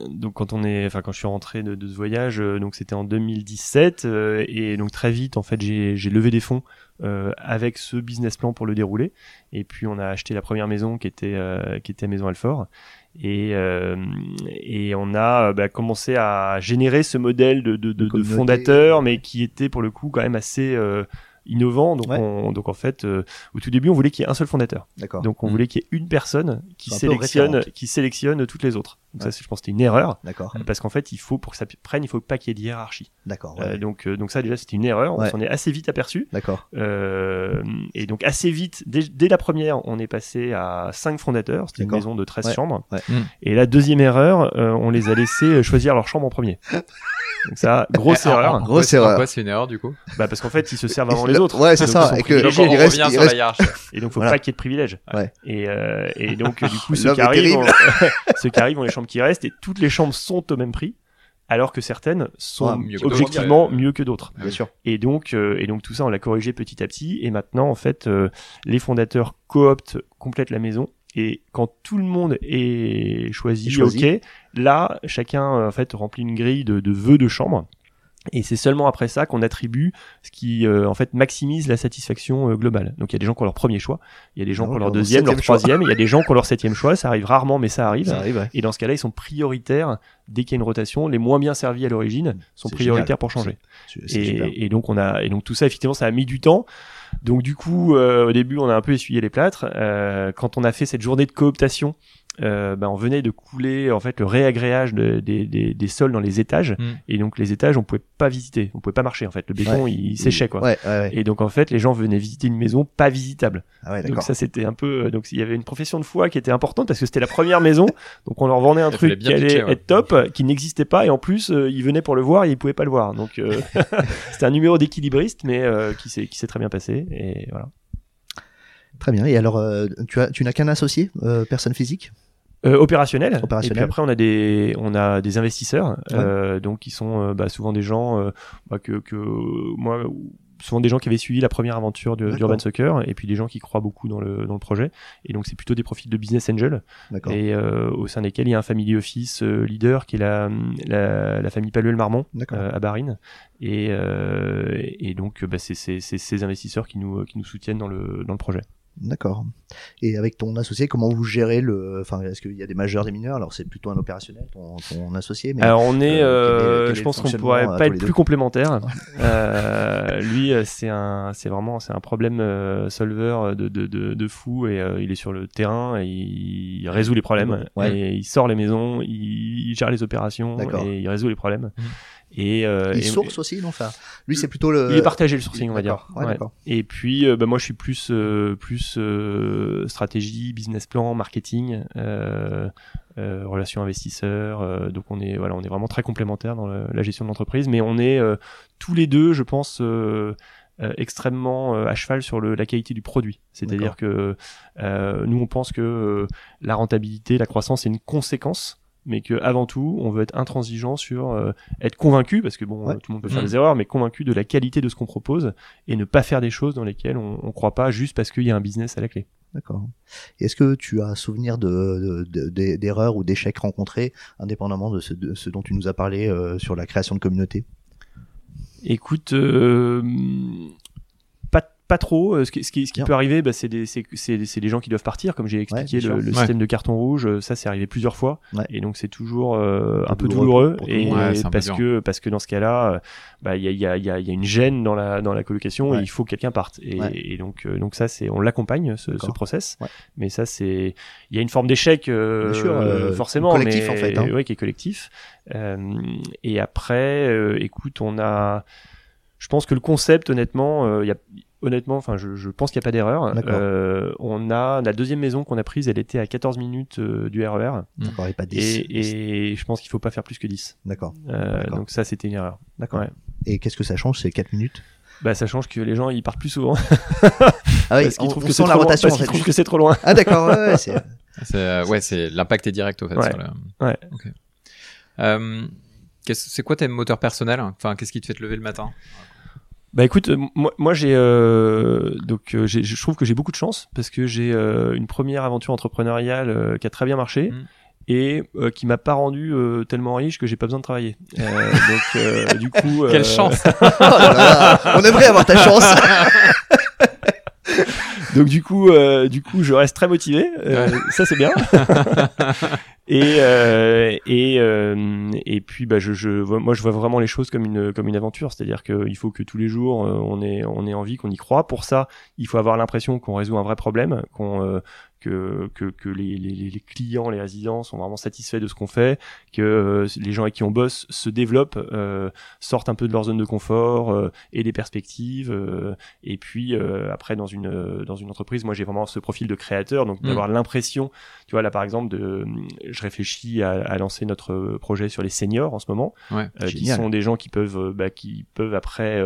donc quand on est, enfin quand je suis rentré de, de ce voyage, euh, donc c'était en 2017 euh, et donc très vite en fait j'ai j'ai levé des fonds euh, avec ce business plan pour le dérouler. Et puis on a acheté la première maison qui était euh, qui était Maison Alfort et euh, et on a euh, bah, commencé à générer ce modèle de de, de, de communauté. fondateur mais qui était pour le coup quand même assez euh, innovant donc Ouais. on, donc en fait euh, au tout début on voulait qu'il y ait un seul fondateur D'accord. donc on Mm. voulait qu'il y ait une personne qui sélectionne, qui sélectionne toutes les autres. Donc Ouais. ça, c'est- je pense, que c'était une erreur D'accord. parce qu'en fait, il faut pour que ça prenne, il faut pas qu'il y ait de hiérarchie. D'accord. Euh, ouais. donc, euh, donc ça déjà, c'était une erreur. Ouais. On s'en est assez vite aperçu. D'accord. Euh, et donc assez vite, dès, dès la première, on est passé à cinq fondateurs. C'était une maison de 13 Ouais. chambres. Ouais. Mm. Et la deuxième erreur, euh, on les a laissés choisir leur chambre en premier. Donc ça, grosse Eh, erreur. Grosse erreur. quoi c'est une erreur du coup Bah parce qu'en fait, ils se servent avant les le- autres. ouais, c'est ça, et que- il reste- il sur reste- la hiérarchie. Et donc, faut Voilà. pas qu'il y ait de privilèges. Ouais. Et, euh, et donc, du coup, ceux qui, arrivent ont, ceux qui arrivent ont les chambres qui restent et toutes les chambres sont au même prix, alors que certaines sont Ouais, mieux que objectivement mieux que d'autres. Bien sûr. Et donc, euh, et donc tout ça, on l'a corrigé petit à petit. Et maintenant, en fait, euh, les fondateurs cooptent, complètent la maison. Et quand tout le monde est choisi, Est choisi. ok, là, chacun euh, en fait remplit une grille de, de vœux de chambre. Et c'est seulement après ça qu'on attribue ce qui euh, en fait maximise la satisfaction euh, globale. Donc il y a des gens qui ont leur premier choix, il y a des gens Non, qui ont leur deuxième, leur troisième, il y a des gens qui ont leur septième choix. Ça arrive rarement, mais ça arrive. Ça arrive, ouais. Et dans ce cas-là, ils sont prioritaires dès qu'il y a une rotation. Les moins bien servis à l'origine sont prioritaires génial. pour changer. Et donc on a et donc tout ça effectivement ça a mis du temps. Donc du coup euh, au début on a un peu essuyé les plâtres. Euh, quand on a fait cette journée de cooptation, euh, ben, on venait de couler en fait le réagréage de- des, des, des sols dans les étages Mm. et donc les étages on pouvait pas visiter, on pouvait pas marcher en fait. Le béton Ouais. il, séchait quoi. Ouais, ouais, ouais. Et donc en fait les gens venaient visiter une maison pas visitable. Ah ouais, Donc ça c'était un peu donc il y avait une profession de foi qui était importante parce que c'était la première maison donc on leur vendait un Il truc qui allait pitcher, être top qui n'existait pas et en plus euh, ils venaient pour le voir et ils pouvaient pas le voir donc euh, c'était un numéro d'équilibriste mais euh, qui s'est qui s'est très bien passé et voilà. Très bien. Et alors, euh, tu as, tu n'as qu'un associé, euh, personne physique? Euh, opérationnel. Opérationnel. Et puis après, on a des, on a des investisseurs, euh, donc qui sont euh, bah, souvent des gens euh, bah, que, que moi, souvent des gens qui avaient suivi la première aventure d'Urban Soccer, et puis des gens qui croient beaucoup dans le, dans le projet. Et donc, c'est plutôt des profils de business angel, et euh, au sein desquels il y a un family office euh, leader qui est la, la, la famille Paluel-Marmont euh, à Barine. Et, euh, et donc, bah, c'est ces investisseurs qui nous, qui nous soutiennent dans le, dans le projet. D'accord. Et avec ton associé, comment vous gérez le, enfin, est-ce qu'il y a des majeurs, des mineurs? Alors c'est plutôt un opérationnel, ton, ton associé, mais Alors on est, euh, euh, quel est- quel est je pense qu'on pourrait à pas être plus complémentaires. euh, lui, euh, c'est un, c'est vraiment, c'est un problème euh, solver de, de, de, de fou et euh, il est sur le terrain et il, résout les problèmes Ouais. et il sort les maisons, il, il gère les opérations et il résout les problèmes. Mhm. Et, euh, il et- source aussi, non Enfin, lui c'est plutôt le. il est partagé le sourcing, on va dire. Ouais, Ouais. Et puis, euh, bah, moi, je suis plus, euh, plus euh, stratégie, business plan, marketing, euh, euh, relations investisseurs. euh, donc, on est, voilà, on est vraiment très complémentaires dans le- la gestion de l'entreprise, mais on est euh, tous les deux, je pense. euh, euh, extrêmement euh, à cheval sur le, la qualité du produit. C'est-à-dire que euh, nous, on pense que la rentabilité, la croissance, est une conséquence, mais que avant tout, on veut être intransigeant sur euh, être convaincu, parce que bon, Ouais. tout le monde peut faire Mhm. des erreurs, mais convaincu de la qualité de ce qu'on propose et ne pas faire des choses dans lesquelles on, on croit pas juste parce qu'il y a un business à la clé. D'accord. Est-ce que tu as souvenir de, de- de- d'erreurs ou d'échecs rencontrés, indépendamment de ce, de ce dont tu nous as parlé euh, sur la création de communauté? Écoute, euh, pas, trop. Euh, Ce qui, ce qui, ce qui peut arriver, bah, c'est des, c'est, c'est, c'est des gens qui doivent partir, comme j'ai expliqué le, le Ouais. système de carton rouge. euh, Ça, c'est arrivé plusieurs fois, Ouais. et donc c'est toujours euh, un peu douloureux pour et parce que parce que dans ce cas-là, euh, bah, il y a, il y, a, il y, a, il y a une gêne dans la dans la colocation Ouais. et il faut que quelqu'un parte. Et, Ouais. et donc euh, donc ça, c'est on l'accompagne ce, ce process. Ouais. Mais ça, c'est il y a une forme d'échec euh, sûr, euh, forcément, collectif, mais en fait, hein. ouais, qui est collectif. Euh, et après, euh, écoute, on a je pense que le concept, honnêtement, euh, il y a, honnêtement, enfin, je, je pense qu'il n'y a pas d'erreur. Euh, on a la deuxième maison qu'on a prise, elle était à 14 minutes euh, du RER. D'accord, et pas 10. Et, et je pense qu'il faut pas faire plus que 10. D'accord. Euh, D'accord. donc ça, c'était une erreur. D'accord. Ouais. Et qu'est-ce que ça change C'est 4 minutes? Bah, ça change que les gens ils partent plus souvent Ah oui, parce qu'ils trouvent on que c'est la trop en fait. trouvent que c'est trop loin. Ah d'accord, ouais, ouais, c'est... Euh, ouais, c'est l'impact est direct au fait. Ouais. sur Ouais. Euh, c'est quoi tes moteurs personnels? Enfin, qu'est-ce qui te fait te lever le matin? Bah écoute, euh, moi, moi j'ai euh, donc euh, j'ai- je trouve que j'ai beaucoup de chance parce que j'ai euh, une première aventure entrepreneuriale euh, qui a très bien marché Mm. et euh, qui m'a pas rendu euh, tellement riche que j'ai pas besoin de travailler. Euh, donc euh, du coup, Quelle euh, chance Oh là là, on aimerait avoir ta chance. Donc du coup, euh, du coup, je reste très motivé. Euh, Ça c'est bien. et euh, et euh, et puis bah je, je moi je vois vraiment les choses comme une comme une aventure. C'est-à-dire qu'il faut que tous les jours euh, on ait on ait envie, qu'on y croit. Pour ça, il faut avoir l'impression qu'on résout un vrai problème, qu'on euh, que, que, que les, les, les clients, les résidents sont vraiment satisfaits de ce qu'on fait, que euh, les gens avec qui on bosse se développent, euh, sortent un peu de leur zone de confort euh, et des perspectives. euh, et puis après dans une dans une entreprise, moi j'ai vraiment ce profil de créateur, donc Mm. d'avoir l'impression, tu vois là par exemple, de, je réfléchis à, à lancer notre projet sur les seniors en ce moment, Ouais. qui sont des gens qui peuvent bah, qui peuvent après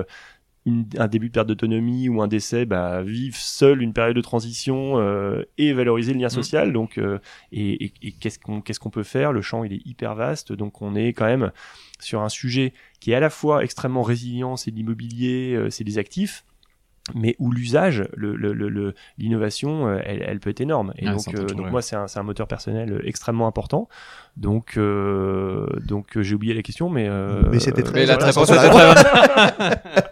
une- un début de perte d'autonomie ou un décès, bah, vivre seul une période de transition euh, et valoriser le lien social. Donc, euh, et, et- et qu'est-ce qu'on qu'est-ce qu'on peut faire? Le champ il est hyper vaste, donc on est quand même sur un sujet qui est à la fois extrêmement résilient, c'est de l'immobilier, euh, c'est des actifs, mais où l'usage, l'innovation, le, le, elle, elle, peut être énorme. Et Ah, donc, euh, donc moi, c'est un, c'est un moteur personnel extrêmement important. Donc, euh, donc euh, j'ai oublié la question, mais. euh, Mais c'était très Mais la voilà, très.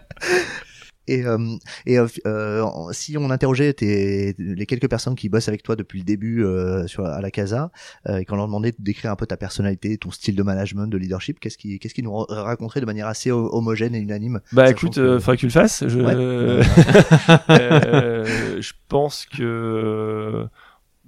Et, euh, et euh, euh, si on interrogeait tes, les quelques personnes qui bossent avec toi depuis le début euh, sur, à la Casa, euh, et qu'on leur demandait de décrire un peu ta personnalité, ton style de management, de leadership, qu'est-ce qui, qu'est-ce qui nous ra- raconterait de manière assez ho- homogène et unanime? Bah écoute, que- euh, faudrait que tu le fasses. Je, Ouais. Euh, je pense que,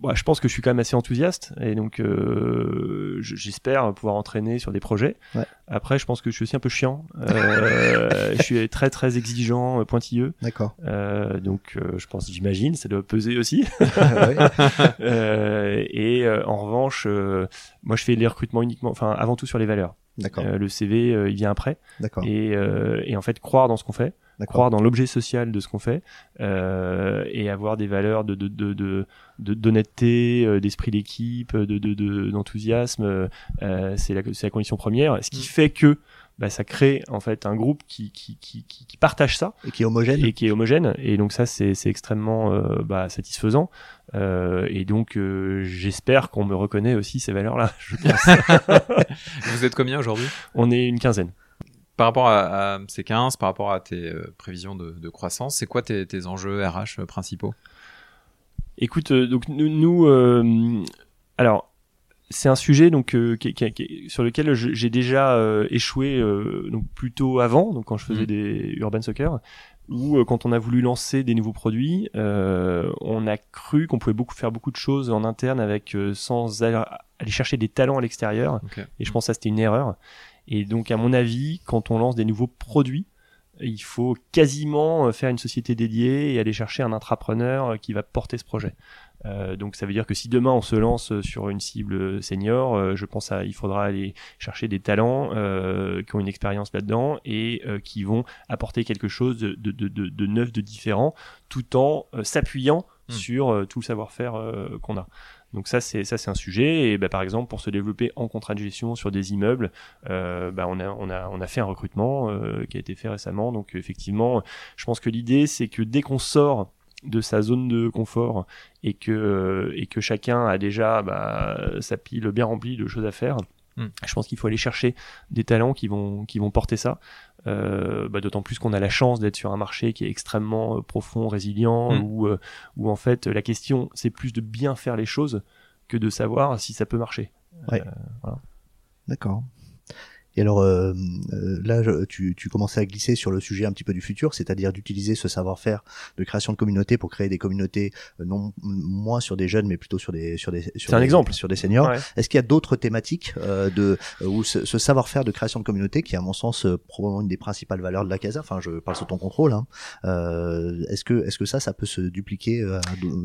bah, je pense que je suis quand même assez enthousiaste et donc euh, je- j'espère pouvoir entraîner sur des projets. Ouais. Après, je pense que je suis aussi un peu chiant. Euh, je suis très très exigeant, euh, pointilleux. D'accord. Euh, donc euh, je pense, j'imagine, ça doit peser aussi. Euh, et euh, en revanche, euh, moi je fais les recrutements uniquement, enfin avant tout sur les valeurs. D'accord. Euh, le CV, euh, il vient après. D'accord. Et, euh, et en fait, croire dans ce qu'on fait croire dans l'objet social de ce qu'on fait euh, et avoir des valeurs de de de de de- d'honnêteté, d'esprit d'équipe, de de de- d'enthousiasme, euh, euh, c'est la c'est la condition première. Ce qui Mm. fait que bah, ça crée en fait un groupe qui qui qui qui, qui partage ça Et qui est homogène. et qui est homogène et donc ça c'est c'est extrêmement euh, bah, satisfaisant Euh, et donc euh, j'espère qu'on me reconnaît aussi ces valeurs là. Je pense. Vous êtes combien aujourd'hui? On est une quinzaine. Par rapport à, à ces 15, par rapport à tes euh, prévisions de, de croissance, c'est quoi tes, tes enjeux RH principaux? Écoute, euh, donc nous, nous, euh, alors c'est un sujet donc euh, qui, qui- qui- sur lequel j'ai déjà euh, échoué euh, donc plutôt avant, donc quand je faisais Mhm. des urban soccer, où euh, quand on a voulu lancer des nouveaux produits, euh, on a cru qu'on pouvait beaucoup faire beaucoup de choses en interne avec euh, sans aller, aller chercher des talents à l'extérieur. Et je pense que ça, c'était une erreur. Et donc, à mon avis, quand on lance des nouveaux produits, il faut quasiment euh, faire une société dédiée et aller chercher un intrapreneur euh, qui va porter ce projet. Euh, donc ça veut dire que si demain on se lance sur une cible senior, euh, je pense à il faudra aller chercher des talents euh, qui ont une expérience là-dedans et euh, qui vont apporter quelque chose de, de, de, de, de neuf, de différent, tout en euh, s'appuyant Hmm. sur euh, tout le savoir-faire euh, qu'on a. Donc ça c'est ça c'est un sujet et bah, par exemple pour se développer en contrat de gestion sur des immeubles, euh, bah, on a on a on a fait un recrutement euh, qui a été fait récemment. Donc effectivement, je pense que l'idée c'est que dès qu'on sort de sa zone de confort et que et que chacun a déjà bah, sa pile bien remplie de choses à faire. Mm. Je pense qu'il faut aller chercher des talents qui vont qui vont porter ça. Euh, bah, D'autant plus qu'on a la chance d'être sur un marché qui est extrêmement euh, profond, résilient, Mm. où euh, où en fait la question c'est plus de bien faire les choses que de savoir si ça peut marcher. D'accord. Et alors euh, euh, là, tu, tu commençais à glisser sur le sujet un petit peu du futur, c'est-à-dire d'utiliser ce savoir-faire de création de communautés pour créer des communautés euh, non moins sur des jeunes, mais plutôt sur des sur des sur C'est un des- exemple. sur des seniors. Ouais. Est-ce qu'il y a d'autres thématiques euh, de euh, où ce, ce savoir-faire de création de communauté, qui est à mon sens probablement une des principales valeurs de la casa, enfin je parle sous ton contrôle, hein, euh, est-ce que est-ce que ça, ça peut se dupliquer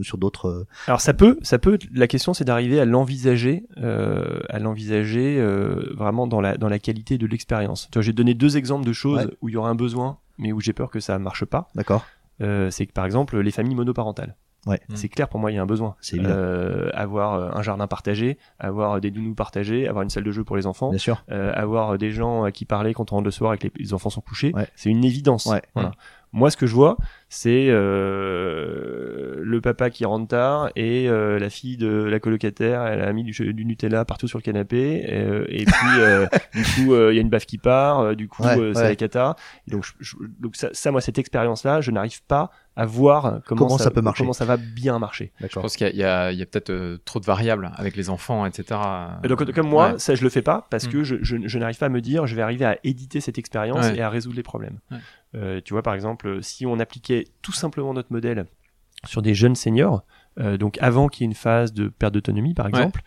sur d'autres Alors ça peut, ça peut. La question c'est d'arriver à l'envisager, euh, à l'envisager euh, vraiment dans la dans la qualité de l'expérience. Tu vois, j'ai donné deux exemples de choses Ouais. où il y aura un besoin, mais où j'ai peur que ça marche pas. D'accord. Euh, c'est que par exemple les familles monoparentales. Ouais. Mm. C'est clair pour moi, il y a un besoin. C'est. Euh, avoir euh, un jardin partagé, avoir des nounous partagés, avoir une salle de jeu pour les enfants, Bien sûr. euh, avoir des gens à qui parler quand on rentre le soir et que les, les enfants sont couchés, Ouais. c'est une évidence. Ouais. Voilà. Moi, ce que je vois, c'est euh, le papa qui rentre tard et euh, la fille de la colocataire, elle a mis du, du Nutella partout sur le canapé. Et, euh, et puis, euh, du coup, euh, il y a une baffe qui part. euh, du coup, Ouais, euh, c'est ouais. la cata. Et donc, je- je- donc ça, ça, moi, cette expérience-là, je n'arrive pas à voir comment, Comment ça peut marcher. comment ça va bien marcher. Je pense qu'il y a, il y a- a peut-être euh, trop de variables avec les enfants, etc. Et donc, comme moi, Ouais. ça, je le fais pas parce Mm. que je, je, je n'arrive pas à me dire, je vais arriver à éditer cette expérience Ouais. et à résoudre les problèmes. Ouais. Euh, tu vois, par exemple, si on appliquait tout simplement notre modèle sur des jeunes seniors, euh, donc avant qu'il y ait une phase de perte d'autonomie, par exemple,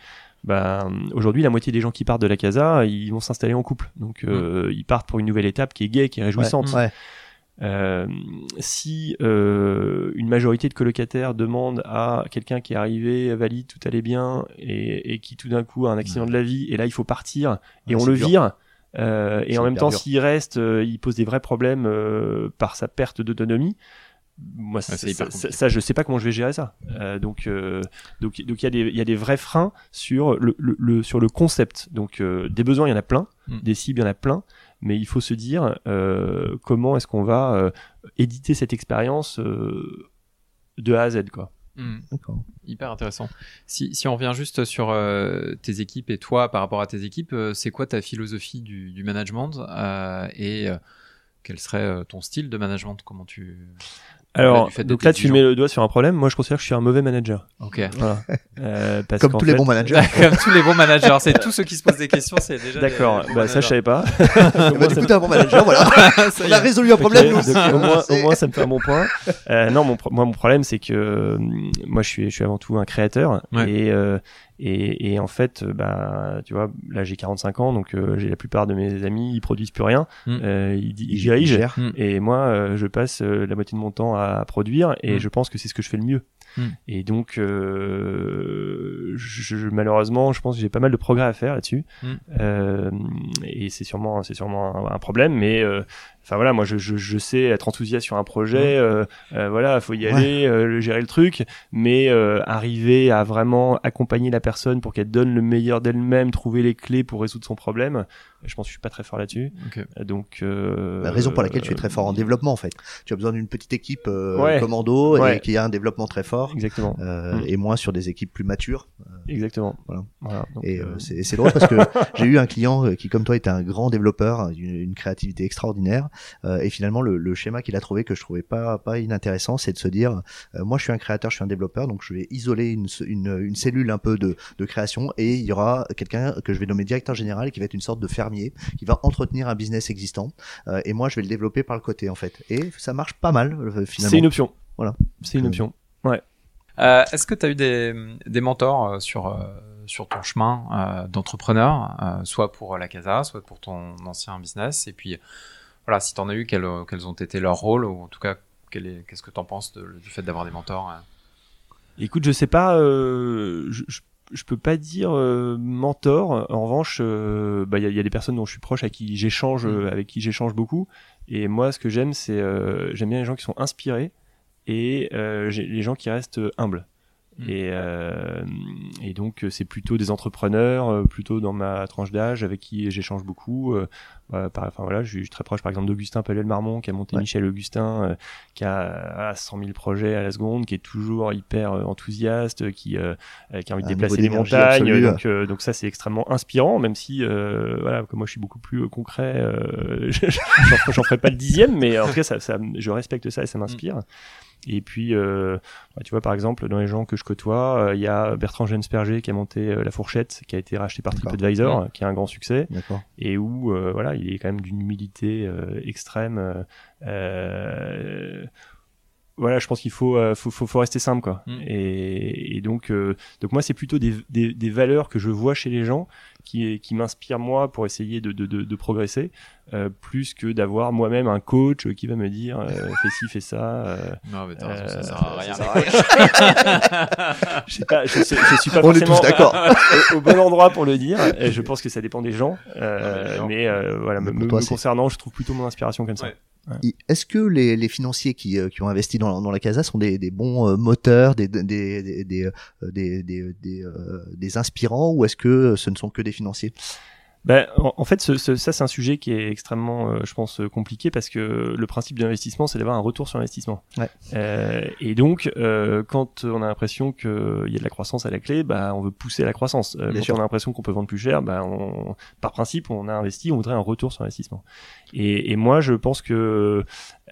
ben, aujourd'hui, la moitié des gens qui partent de la casa, ils vont s'installer en couple. Donc, euh, ils partent pour une nouvelle étape qui est gaie, qui est réjouissante. Ouais. Euh, si euh, une majorité de colocataires demande à quelqu'un qui est arrivé valide, tout allait bien, et, et qui tout d'un coup a un accident de la vie, et là il faut partir, et Ouais, on le dur. vire, euh, et en même temps s'il reste, euh, il pose des vrais problèmes euh, par sa perte d'autonomie. Moi, ça, hyper ça, compliqué. ça, je sais pas comment je vais gérer ça. Euh, donc, euh, donc, donc il y a des, il y a des vrais freins sur le, le, le- sur le concept. Donc, euh, des besoins, il y en a plein, Mm. des cibles, il y en a plein. mais il faut se dire comment est-ce qu'on va éditer cette expérience de A à Z, quoi. Hmm. D'accord. Hyper intéressant. Si, si, on revient juste sur euh, tes équipes et toi par rapport à tes équipes, euh, c'est quoi ta philosophie du, du management euh, et quel serait ton style de management? Comment tu alors, donc là, tu mets le doigt sur un problème. Moi, je considère que je suis un mauvais manager. Ok. Voilà. Euh, Comme tous les bons managers. Comme tous les bons managers. C'est tous ceux qui se posent des questions, c'est déjà. D'accord. Bah, ça, je savais pas. bah, du coup, t'es un bon manager, voilà. On a résolu un problème, nous. au, moins, au moins, ça me fait un bon point. Euh, non, mon, moi, mon problème, c'est que euh, moi, je suis, je suis avant tout un créateur. Et, euh, et, et, en fait, euh, bah, tu vois, là j'ai 45 ans, donc euh, j'ai la plupart de mes amis, ils produisent plus rien, mm. euh, ils, ils, dirigent, mm. et moi, euh, je passe la moitié de mon temps à produire, et mm. je pense que c'est ce que je fais le mieux. Et donc, je, malheureusement, je pense que j'ai pas mal de progrès à faire là-dessus, et c'est sûrement, c'est sûrement un, problème, mais enfin voilà moi je, je, je, sais être enthousiaste sur un projet euh, euh, voilà faut y aller euh, gérer le truc mais euh, arriver à vraiment accompagner la personne pour qu'elle donne le meilleur d'elle-même trouver les clés pour résoudre son problème je pense que je suis pas très fort là-dessus. Donc euh, la raison pour laquelle tu es très fort en développement en fait. Tu as besoin d'une petite équipe euh, commando et qui a un développement très fort. Exactement. Euh, mm. Et moins sur des équipes plus matures. Exactement. Voilà. voilà et c'est drôle parce que j'ai eu un client qui comme toi était un grand développeur, une, une créativité extraordinaire. Et finalement le, le schéma qu'il a trouvé que je trouvais pas pas inintéressant, c'est de se dire moi je suis un créateur, je suis un développeur, donc je vais isoler une, une, une cellule un peu de, de création et il y aura quelqu'un que je vais nommer directeur général qui va être une sorte de faire qui va entretenir un business existant euh, et moi je vais le développer par le côté en fait et ça marche pas mal euh, finalement. C'est une option. Voilà. C'est une euh, option. Ouais. Est-ce que tu as eu des, des mentors sur sur ton chemin d'entrepreneur, soit pour la Casa, soit pour ton ancien business? Et puis voilà, si tu en as eu, quels, quels ont été leurs rôles ou en tout cas qu'est-ce que tu en penses du fait d'avoir des mentors Écoute, je sais pas, je, je je peux pas dire euh, mentor. En revanche, euh, bah, il y, a, y, a, des personnes dont je suis proche, à qui j'échange, mm. euh, avec qui j'échange beaucoup. Et moi, ce que j'aime, c'est j'aime bien les gens qui sont inspirés et les gens qui restent humbles. Mm. Et, euh, et donc c'est plutôt des entrepreneurs, euh, plutôt dans ma tranche d'âge avec qui j'échange beaucoup. Euh, par, enfin voilà, je suis très proche par exemple d'Augustin Pelluel Marmont qui a monté Michel Augustin, qui a, 100 000 projets à la seconde, qui est toujours hyper enthousiaste, qui, qui a envie de déplacer les montagnes. Donc, donc ça c'est extrêmement inspirant, même si voilà, comme moi je suis beaucoup plus concret, j'en ferai pas le dixième, mais en tout cas ça, ça je respecte ça et ça m'inspire. Mm. Et puis, euh, bah, tu vois, par exemple, dans les gens que je côtoie, euh, il y a Bertrand Jensperger qui a monté euh, La Fourchette, qui a été racheté par TripAdvisor, qui a un grand succès, et où, voilà, il est quand même d'une humilité extrême. Voilà, je pense qu'il faut, faut, faut, faut, rester simple, quoi. Mm. Et, et, donc, donc moi, c'est plutôt des, des, des, valeurs que je vois chez les gens qui, qui m'inspirent moi pour essayer de, de, de, de progresser. Euh, plus que d'avoir moi-même un coach qui va me dire euh, fais ci, fais ça. Euh, non, mais t'as raison, ça sert à rien. je sais pas, je, je, suis pas forcément d'accord au, bon endroit pour le dire. Et je pense que ça dépend des gens, mais voilà, me, concernant, je trouve plutôt mon inspiration comme ça. Est-ce que les, financiers qui, qui, ont investi dans, la casa sont des, bons moteurs, des, inspirants, ou est-ce que ce ne sont que des financiers? Ben, en, fait, ce, ça c'est un sujet qui est extrêmement, euh, je pense, compliqué parce que le principe de l'investissement, c'est d'avoir un retour sur investissement. Ouais. Euh, et donc, euh, quand on a l'impression qu'il y a de la croissance à la clé, bah, on veut pousser la croissance. Euh, quand on a l'impression qu'on peut vendre plus cher, bah, on, par principe, on a investi, on voudrait un retour sur investissement. Et, et moi, je pense que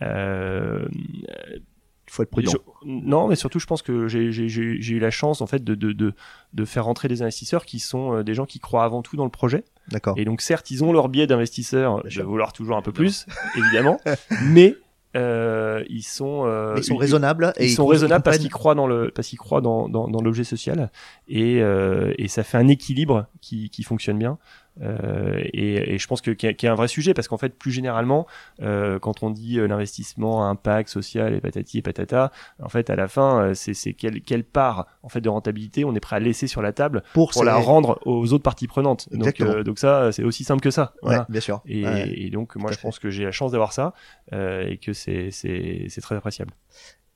euh, il faut être prudent. non, mais surtout, je pense que j'ai eu la chance en fait de, de, de, de, faire rentrer des investisseurs qui sont des gens qui croient avant tout dans le projet. D'accord. Et donc certes, ils ont leur biais d'investisseurs, je vais vouloir toujours un peu plus, évidemment, mais euh, ils sont euh, ils sont raisonnables ils, sont raisonnables parce qu'ils croient dans le parce qu'ils croient dans, dans, dans l'objet social et, euh, et ça fait un équilibre qui, qui fonctionne bien euh, et, et, je pense que qu'il y, a un vrai sujet parce qu'en fait plus généralement euh, quand on dit euh, l'investissement impact social et patati et patata en fait à la fin euh, c'est quelle quelle part en fait de rentabilité on est prêt à laisser sur la table pour, pour la rendre aux autres parties prenantes. Donc euh, donc ça c'est aussi simple que ça. Voilà. ouais, bien sûr. Et, et donc moi je pense que j'ai la chance d'avoir ça et que c'est très appréciable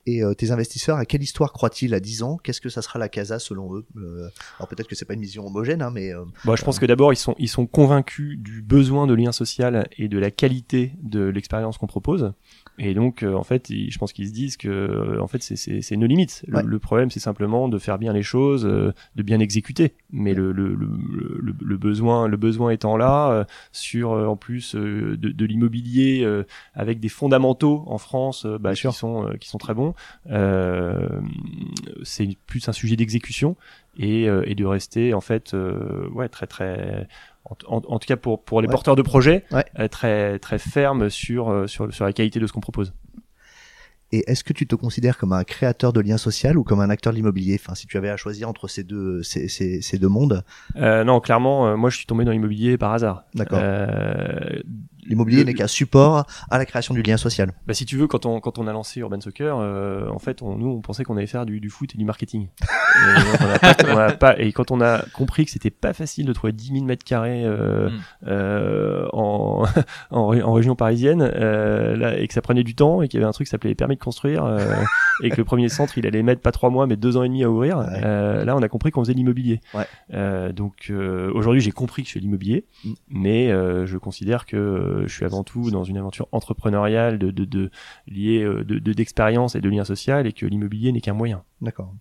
Et euh, tes investisseurs, à quelle histoire croient-ils à 10 ans? Qu'est-ce que ça sera la casa selon eux? Euh, Alors peut-être que c'est pas une vision homogène, hein, mais euh, Bon, je pense que d'abord ils sont ils sont convaincus du besoin de lien social et de la qualité de l'expérience qu'on propose. Et donc euh, en fait, ils- je pense qu'ils se disent que euh, en fait c'est nos limites. Le, Ouais. le problème c'est simplement de faire bien les choses, euh, de bien exécuter. Mais le le, le, besoin le besoin étant là euh, sur euh, en plus euh, de, de l'immobilier euh, avec des fondamentaux en France bah, qui sont euh, qui sont très bons. Euh, c'est plus un sujet d'exécution et, euh, et de rester en fait euh, ouais très très en, en- en tout cas pour pour les Ouais. porteurs de projets Ouais. euh, très très ferme sur euh, sur sur la qualité de ce qu'on propose. et est-ce que tu te considères comme un créateur de lien social ou comme un acteur de l'immobilier? Enfin, si tu avais à choisir entre ces deux ces, ces, ces deux mondes, Euh, non, clairement, euh, moi je suis tombé dans l'immobilier par hasard. D'accord. Euh, l'immobilier n'est qu'un support à la création du lien social. bah, si tu veux, quand on quand on a lancé Urban Soccer, euh, en fait, on, nous on pensait qu'on allait faire du, du foot et du marketing. et, donc, on a pas, on a pas- et quand on a compris que c'était pas facile de trouver 10 000 mètres carrés euh, Mm. euh, en, en ré- en région parisienne, euh, là, et que ça prenait du temps et qu'il y avait un truc qui s'appelait permis de construire euh, et que le premier centre il allait mettre pas trois mois mais deux ans et demi à ouvrir. Ouais. euh, là, on a compris qu'on faisait de l'immobilier. Ouais. Euh, donc euh, aujourd'hui, j'ai compris que je fais de l'immobilier, Mm. mais euh, je considère que euh, je suis avant tout dans une aventure entrepreneuriale de, de, de liée euh, de de- d'expérience et de lien social et que l'immobilier n'est qu'un moyen. D'accord.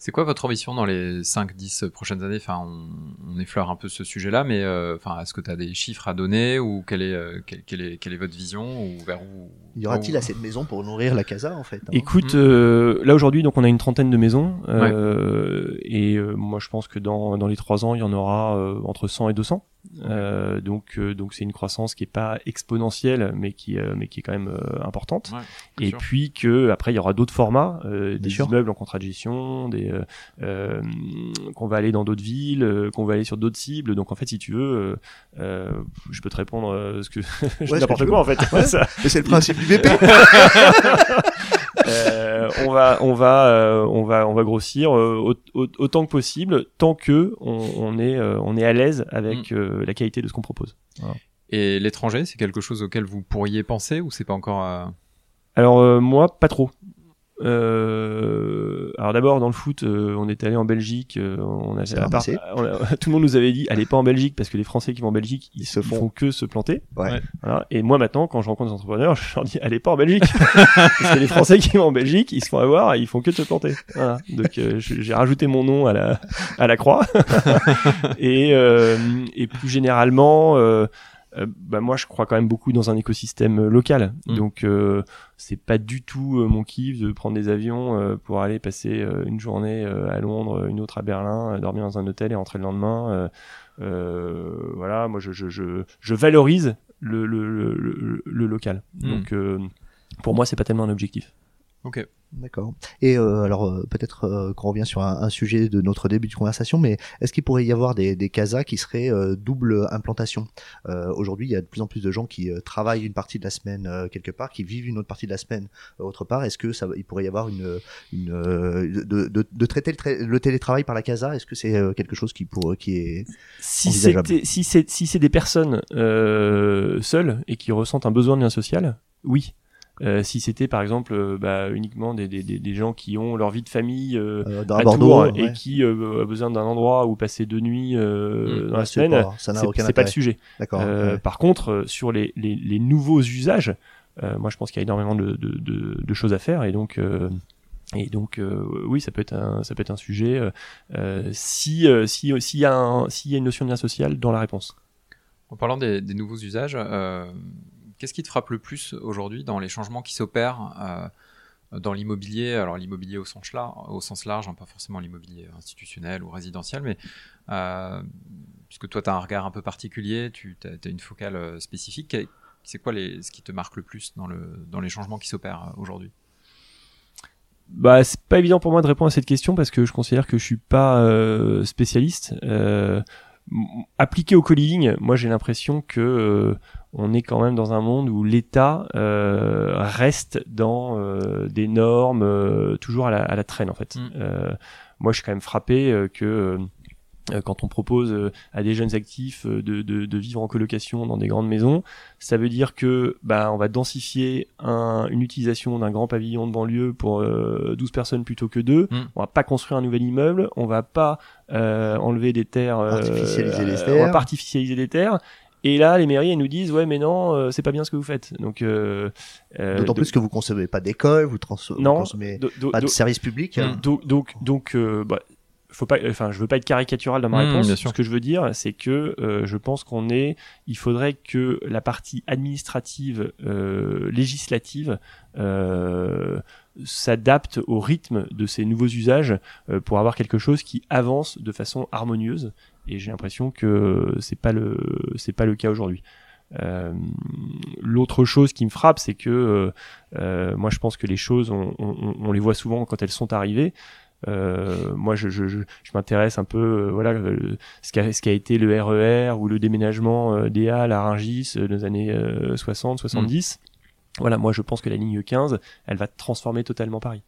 C'est quoi votre ambition dans les 5-10 prochaines années? Enfin, on, on effleure un peu ce sujet-là, mais euh, enfin, est-ce que tu as des chiffres à donner ou quelle est, euh, quelle, quelle est, quelle est votre vision ou vers où Y aura-t-il où- assez de maisons pour nourrir la casa en fait hein Écoute, Mm. euh, là aujourd'hui, donc on a une trentaine de maisons euh, et euh, moi je pense que dans dans les trois ans, il y en aura euh, entre 100 et 200. Euh, donc euh, donc c'est une croissance qui est pas exponentielle, mais qui euh, mais qui est quand même euh, importante. Ouais, bien Et sûr. puis que après il y aura d'autres formats, euh, des sûr. immeubles en contrat de gestion, des euh, euh, qu'on va aller dans d'autres villes, euh, qu'on va aller sur d'autres cibles. Donc en fait, si tu veux, je peux te répondre euh, ce que n'importe quoi en fait. Ça, Mais c'est le principe Euh, on va euh, grossir euh, au- au- autant que possible tant que on, est euh, à l'aise avec euh, la qualité de ce qu'on propose. Et l'étranger, c'est quelque chose auquel vous pourriez penser ou c'est pas encore euh, Alors euh, moi pas trop. Euh, alors d'abord dans le foot, euh, on est allé en Belgique, euh, on a, à part- on a- tout le monde nous avait dit allez pas en Belgique parce que les Français qui vont en Belgique ils, Ils se ils font. font que se planter. Ouais. Voilà. Et moi maintenant quand je rencontre des entrepreneurs, je leur dis allez pas en Belgique parce que les Français qui vont en Belgique ils se font avoir, et ils font que de se planter. Voilà. Donc euh, j'ai rajouté mon nom à la à la croix et euh, et plus généralement. Euh, bah moi je crois quand même beaucoup dans un écosystème euh, local Mm. donc euh, c'est pas du tout mon kiff de prendre des avions pour aller passer une journée à Londres une autre à Berlin dormir dans un hôtel et rentrer le lendemain voilà moi je, je, je, je valorise le, le, le, le, local Mm. donc euh, pour moi c'est pas tellement un objectif Ok. D'accord. Et euh, alors euh, peut-être euh, qu'on revient sur un, un sujet de notre début de conversation, mais est-ce qu'il pourrait y avoir des, des casas qui seraient euh, double implantation? Euh, Aujourd'hui, il y a de plus en plus de gens qui euh, travaillent une partie de la semaine euh, quelque part, qui vivent une autre partie de la semaine euh, autre part. Est-ce que ça, il pourrait y avoir une, une euh, de, de, de traiter le, tra- le télétravail par la casa? Est-ce que c'est euh, quelque chose qui pour qui est si c'était si c'est si c'est des personnes euh, seules et qui ressentent un besoin de lien social oui Euh, si c'était par exemple euh, bah, uniquement des, des, des, gens qui ont leur vie de famille euh, euh, dans à Bordeaux Tours et qui euh, a besoin d'un endroit où passer deux nuits euh, Mm. dans la semaine, c'est pas le sujet. D'accord. Euh, ouais. Par contre, euh, sur les, les, les nouveaux usages, euh, moi je pense qu'il y a énormément de, de, de, de choses à faire et donc euh, et donc euh, oui, ça peut être un ça peut être un sujet si euh, si s'il y a s'il y a une notion de lien social dans la réponse. En parlant des, des nouveaux usages, euh, qu'est-ce qui te frappe le plus aujourd'hui dans les changements qui s'opèrent euh, dans l'immobilier? Alors l'immobilier au sens large, hein, pas forcément l'immobilier institutionnel ou résidentiel, mais euh, puisque toi tu as un regard un peu particulier, tu as, une focale euh, spécifique. C'est quoi ce qui te marque le plus dans, le, dans les changements qui s'opèrent aujourd'hui? Bah, c'est pas évident pour moi de répondre à cette question parce que je considère que je suis pas spécialiste. Appliqué au co-living, moi j'ai l'impression que euh, on est quand même dans un monde où l'État euh, reste dans euh, des normes euh, toujours à la, à la traîne en fait. Mm. Euh, moi je suis quand même frappé que quand on propose euh, à des jeunes actifs euh, de, de, de, vivre en colocation dans des grandes maisons, ça veut dire que bah, on va densifier un, une utilisation d'un grand pavillon de banlieue pour 12 personnes plutôt que deux. Mm. On va pas construire un nouvel immeuble, on va pas enlever des terres, artificialiser les terres. on va pas artificialiser les terres. Et là, les mairies, elles nous disent, ouais, mais non, c'est pas bien ce que vous faites. Donc, euh, d'autant plus que vous concevez pas d'école, vous, trans non, vous consommez pas de service public. Mm. Donc, donc, donc, bah, faut pas, enfin, je veux pas être caricatural dans ma Mmh, réponse. Ce que je veux dire, c'est que euh, je pense qu'on est, il faudrait que la partie administrative, euh, législative, euh, s'adapte au rythme de ces nouveaux usages euh, pour avoir quelque chose qui avance de façon harmonieuse. Et j'ai l'impression que c'est pas le, c'est pas le cas aujourd'hui. Euh, L'autre chose qui me frappe, c'est que euh, euh, moi je pense que les choses, on, on, on les voit souvent quand elles sont arrivées. Euh, moi, je, je, je, je m'intéresse un peu, euh, voilà, euh, ce qui, a, ce qui a été le RER ou le déménagement euh, des Halles à Rungis euh, dans les années 60, 70. Voilà, moi, je pense que la ligne 15, elle va transformer totalement Paris.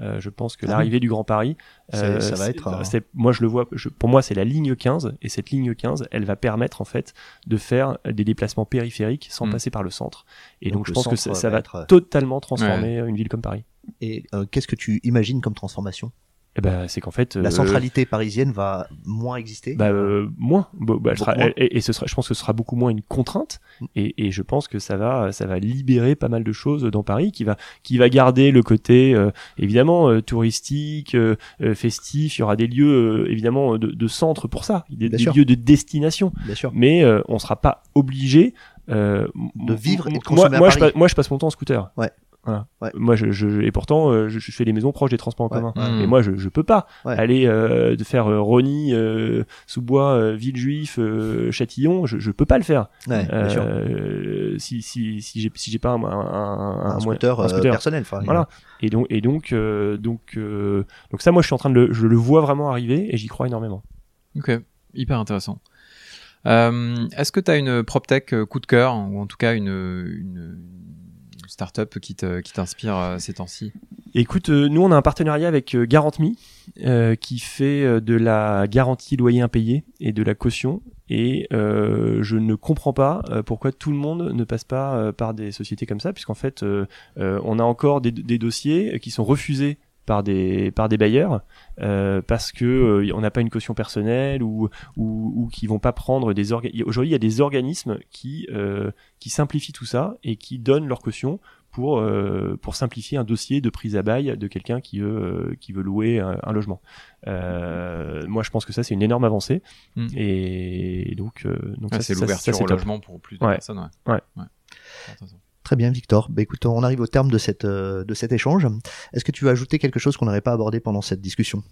Euh, je pense que Ah l'arrivée du Grand Paris, ça va être moi je le vois, je- pour moi c'est la ligne 15 et cette ligne 15, elle va permettre en fait de faire des déplacements périphériques sans Mm. passer par le centre. Et Donc, donc, je pense que ça, va être- totalement transformer une ville comme Paris. Et euh, qu'est-ce que tu imagines comme transformation? Et ben c'est qu'en fait La euh, centralité parisienne va moins exister Bah, euh, moins. Bah, elle sera- moins. et, et ce sera, je pense que ce sera beaucoup moins une contrainte. Mm. Et, et je pense que ça va, ça va libérer pas mal de choses dans Paris, qui va, qui va garder le côté euh, évidemment euh, touristique, euh, festif. Il y aura des lieux euh, évidemment de, de centre pour ça, des, lieux de destination. Bien sûr. Mais euh, on sera pas obligé euh, De vivre et de consommer moi, à moi, je passe, moi, je passe mon temps en scooter. Ouais. Voilà. Ouais. Moi, je, je, et pourtant, euh, je, je fais des maisons proches des transports en Ouais. commun. Mm. Et moi, je, je peux pas Ouais. aller euh, de faire euh, Rony, euh, Sous-Bois, euh, Villejuif, euh, Châtillon. Je, je peux pas le faire. Ouais, bien sûr. Euh, si si si j'ai si j'ai pas un, un, un, Un, scooter, un scooter. personnel. enfin, Voilà. Et donc et donc euh, donc euh, donc ça, moi, je suis en train de le, je le vois vraiment arriver et j'y crois énormément. Ok, hyper intéressant. Euh, Est-ce que tu as une PropTech coup de cœur, ou en tout cas une, une, une startup qui t'inspire euh, ces temps-ci Écoute, euh, nous on a un partenariat avec euh, GarantMe euh, qui fait de la garantie loyer impayé et de la caution. Et je ne comprends pas pourquoi tout le monde ne passe pas par des sociétés comme ça, puisqu'en fait on a encore des dossiers qui sont refusés par des par des bailleurs euh, parce que euh, on n'a pas une caution personnelle ou ou, ou qui vont pas prendre des aujourd'hui il y a des organismes qui euh, qui simplifient tout ça et qui donnent leur caution pour euh, pour simplifier un dossier de prise à bail de quelqu'un qui veut euh, qui veut louer un, un logement. Euh, moi, je pense que ça c'est une énorme avancée Mm. et donc euh, donc Ouais, ça, C'est l'ouverture au top. logement pour plus de Ouais. personnes. Ouais. Ouais. Intéressant. Très bien, Victor. Bah, écoute, on arrive au terme de, cette, euh, de cet échange. Est-ce que tu veux ajouter quelque chose qu'on n'aurait pas abordé pendant cette discussion?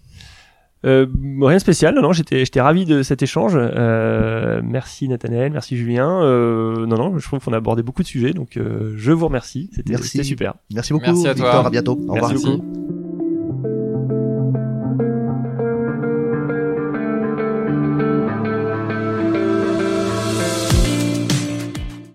Euh, rien de spécial, non, non, j'étais, j'étais ravi de cet échange. Euh, merci Nathanaël, merci Julien. Euh, non, non, je trouve qu'on a abordé beaucoup de sujets, donc euh, je vous remercie. C'était, Merci. c'était super. Merci beaucoup, Merci à toi. Victor. À bientôt. Au revoir. Merci Merci. beaucoup.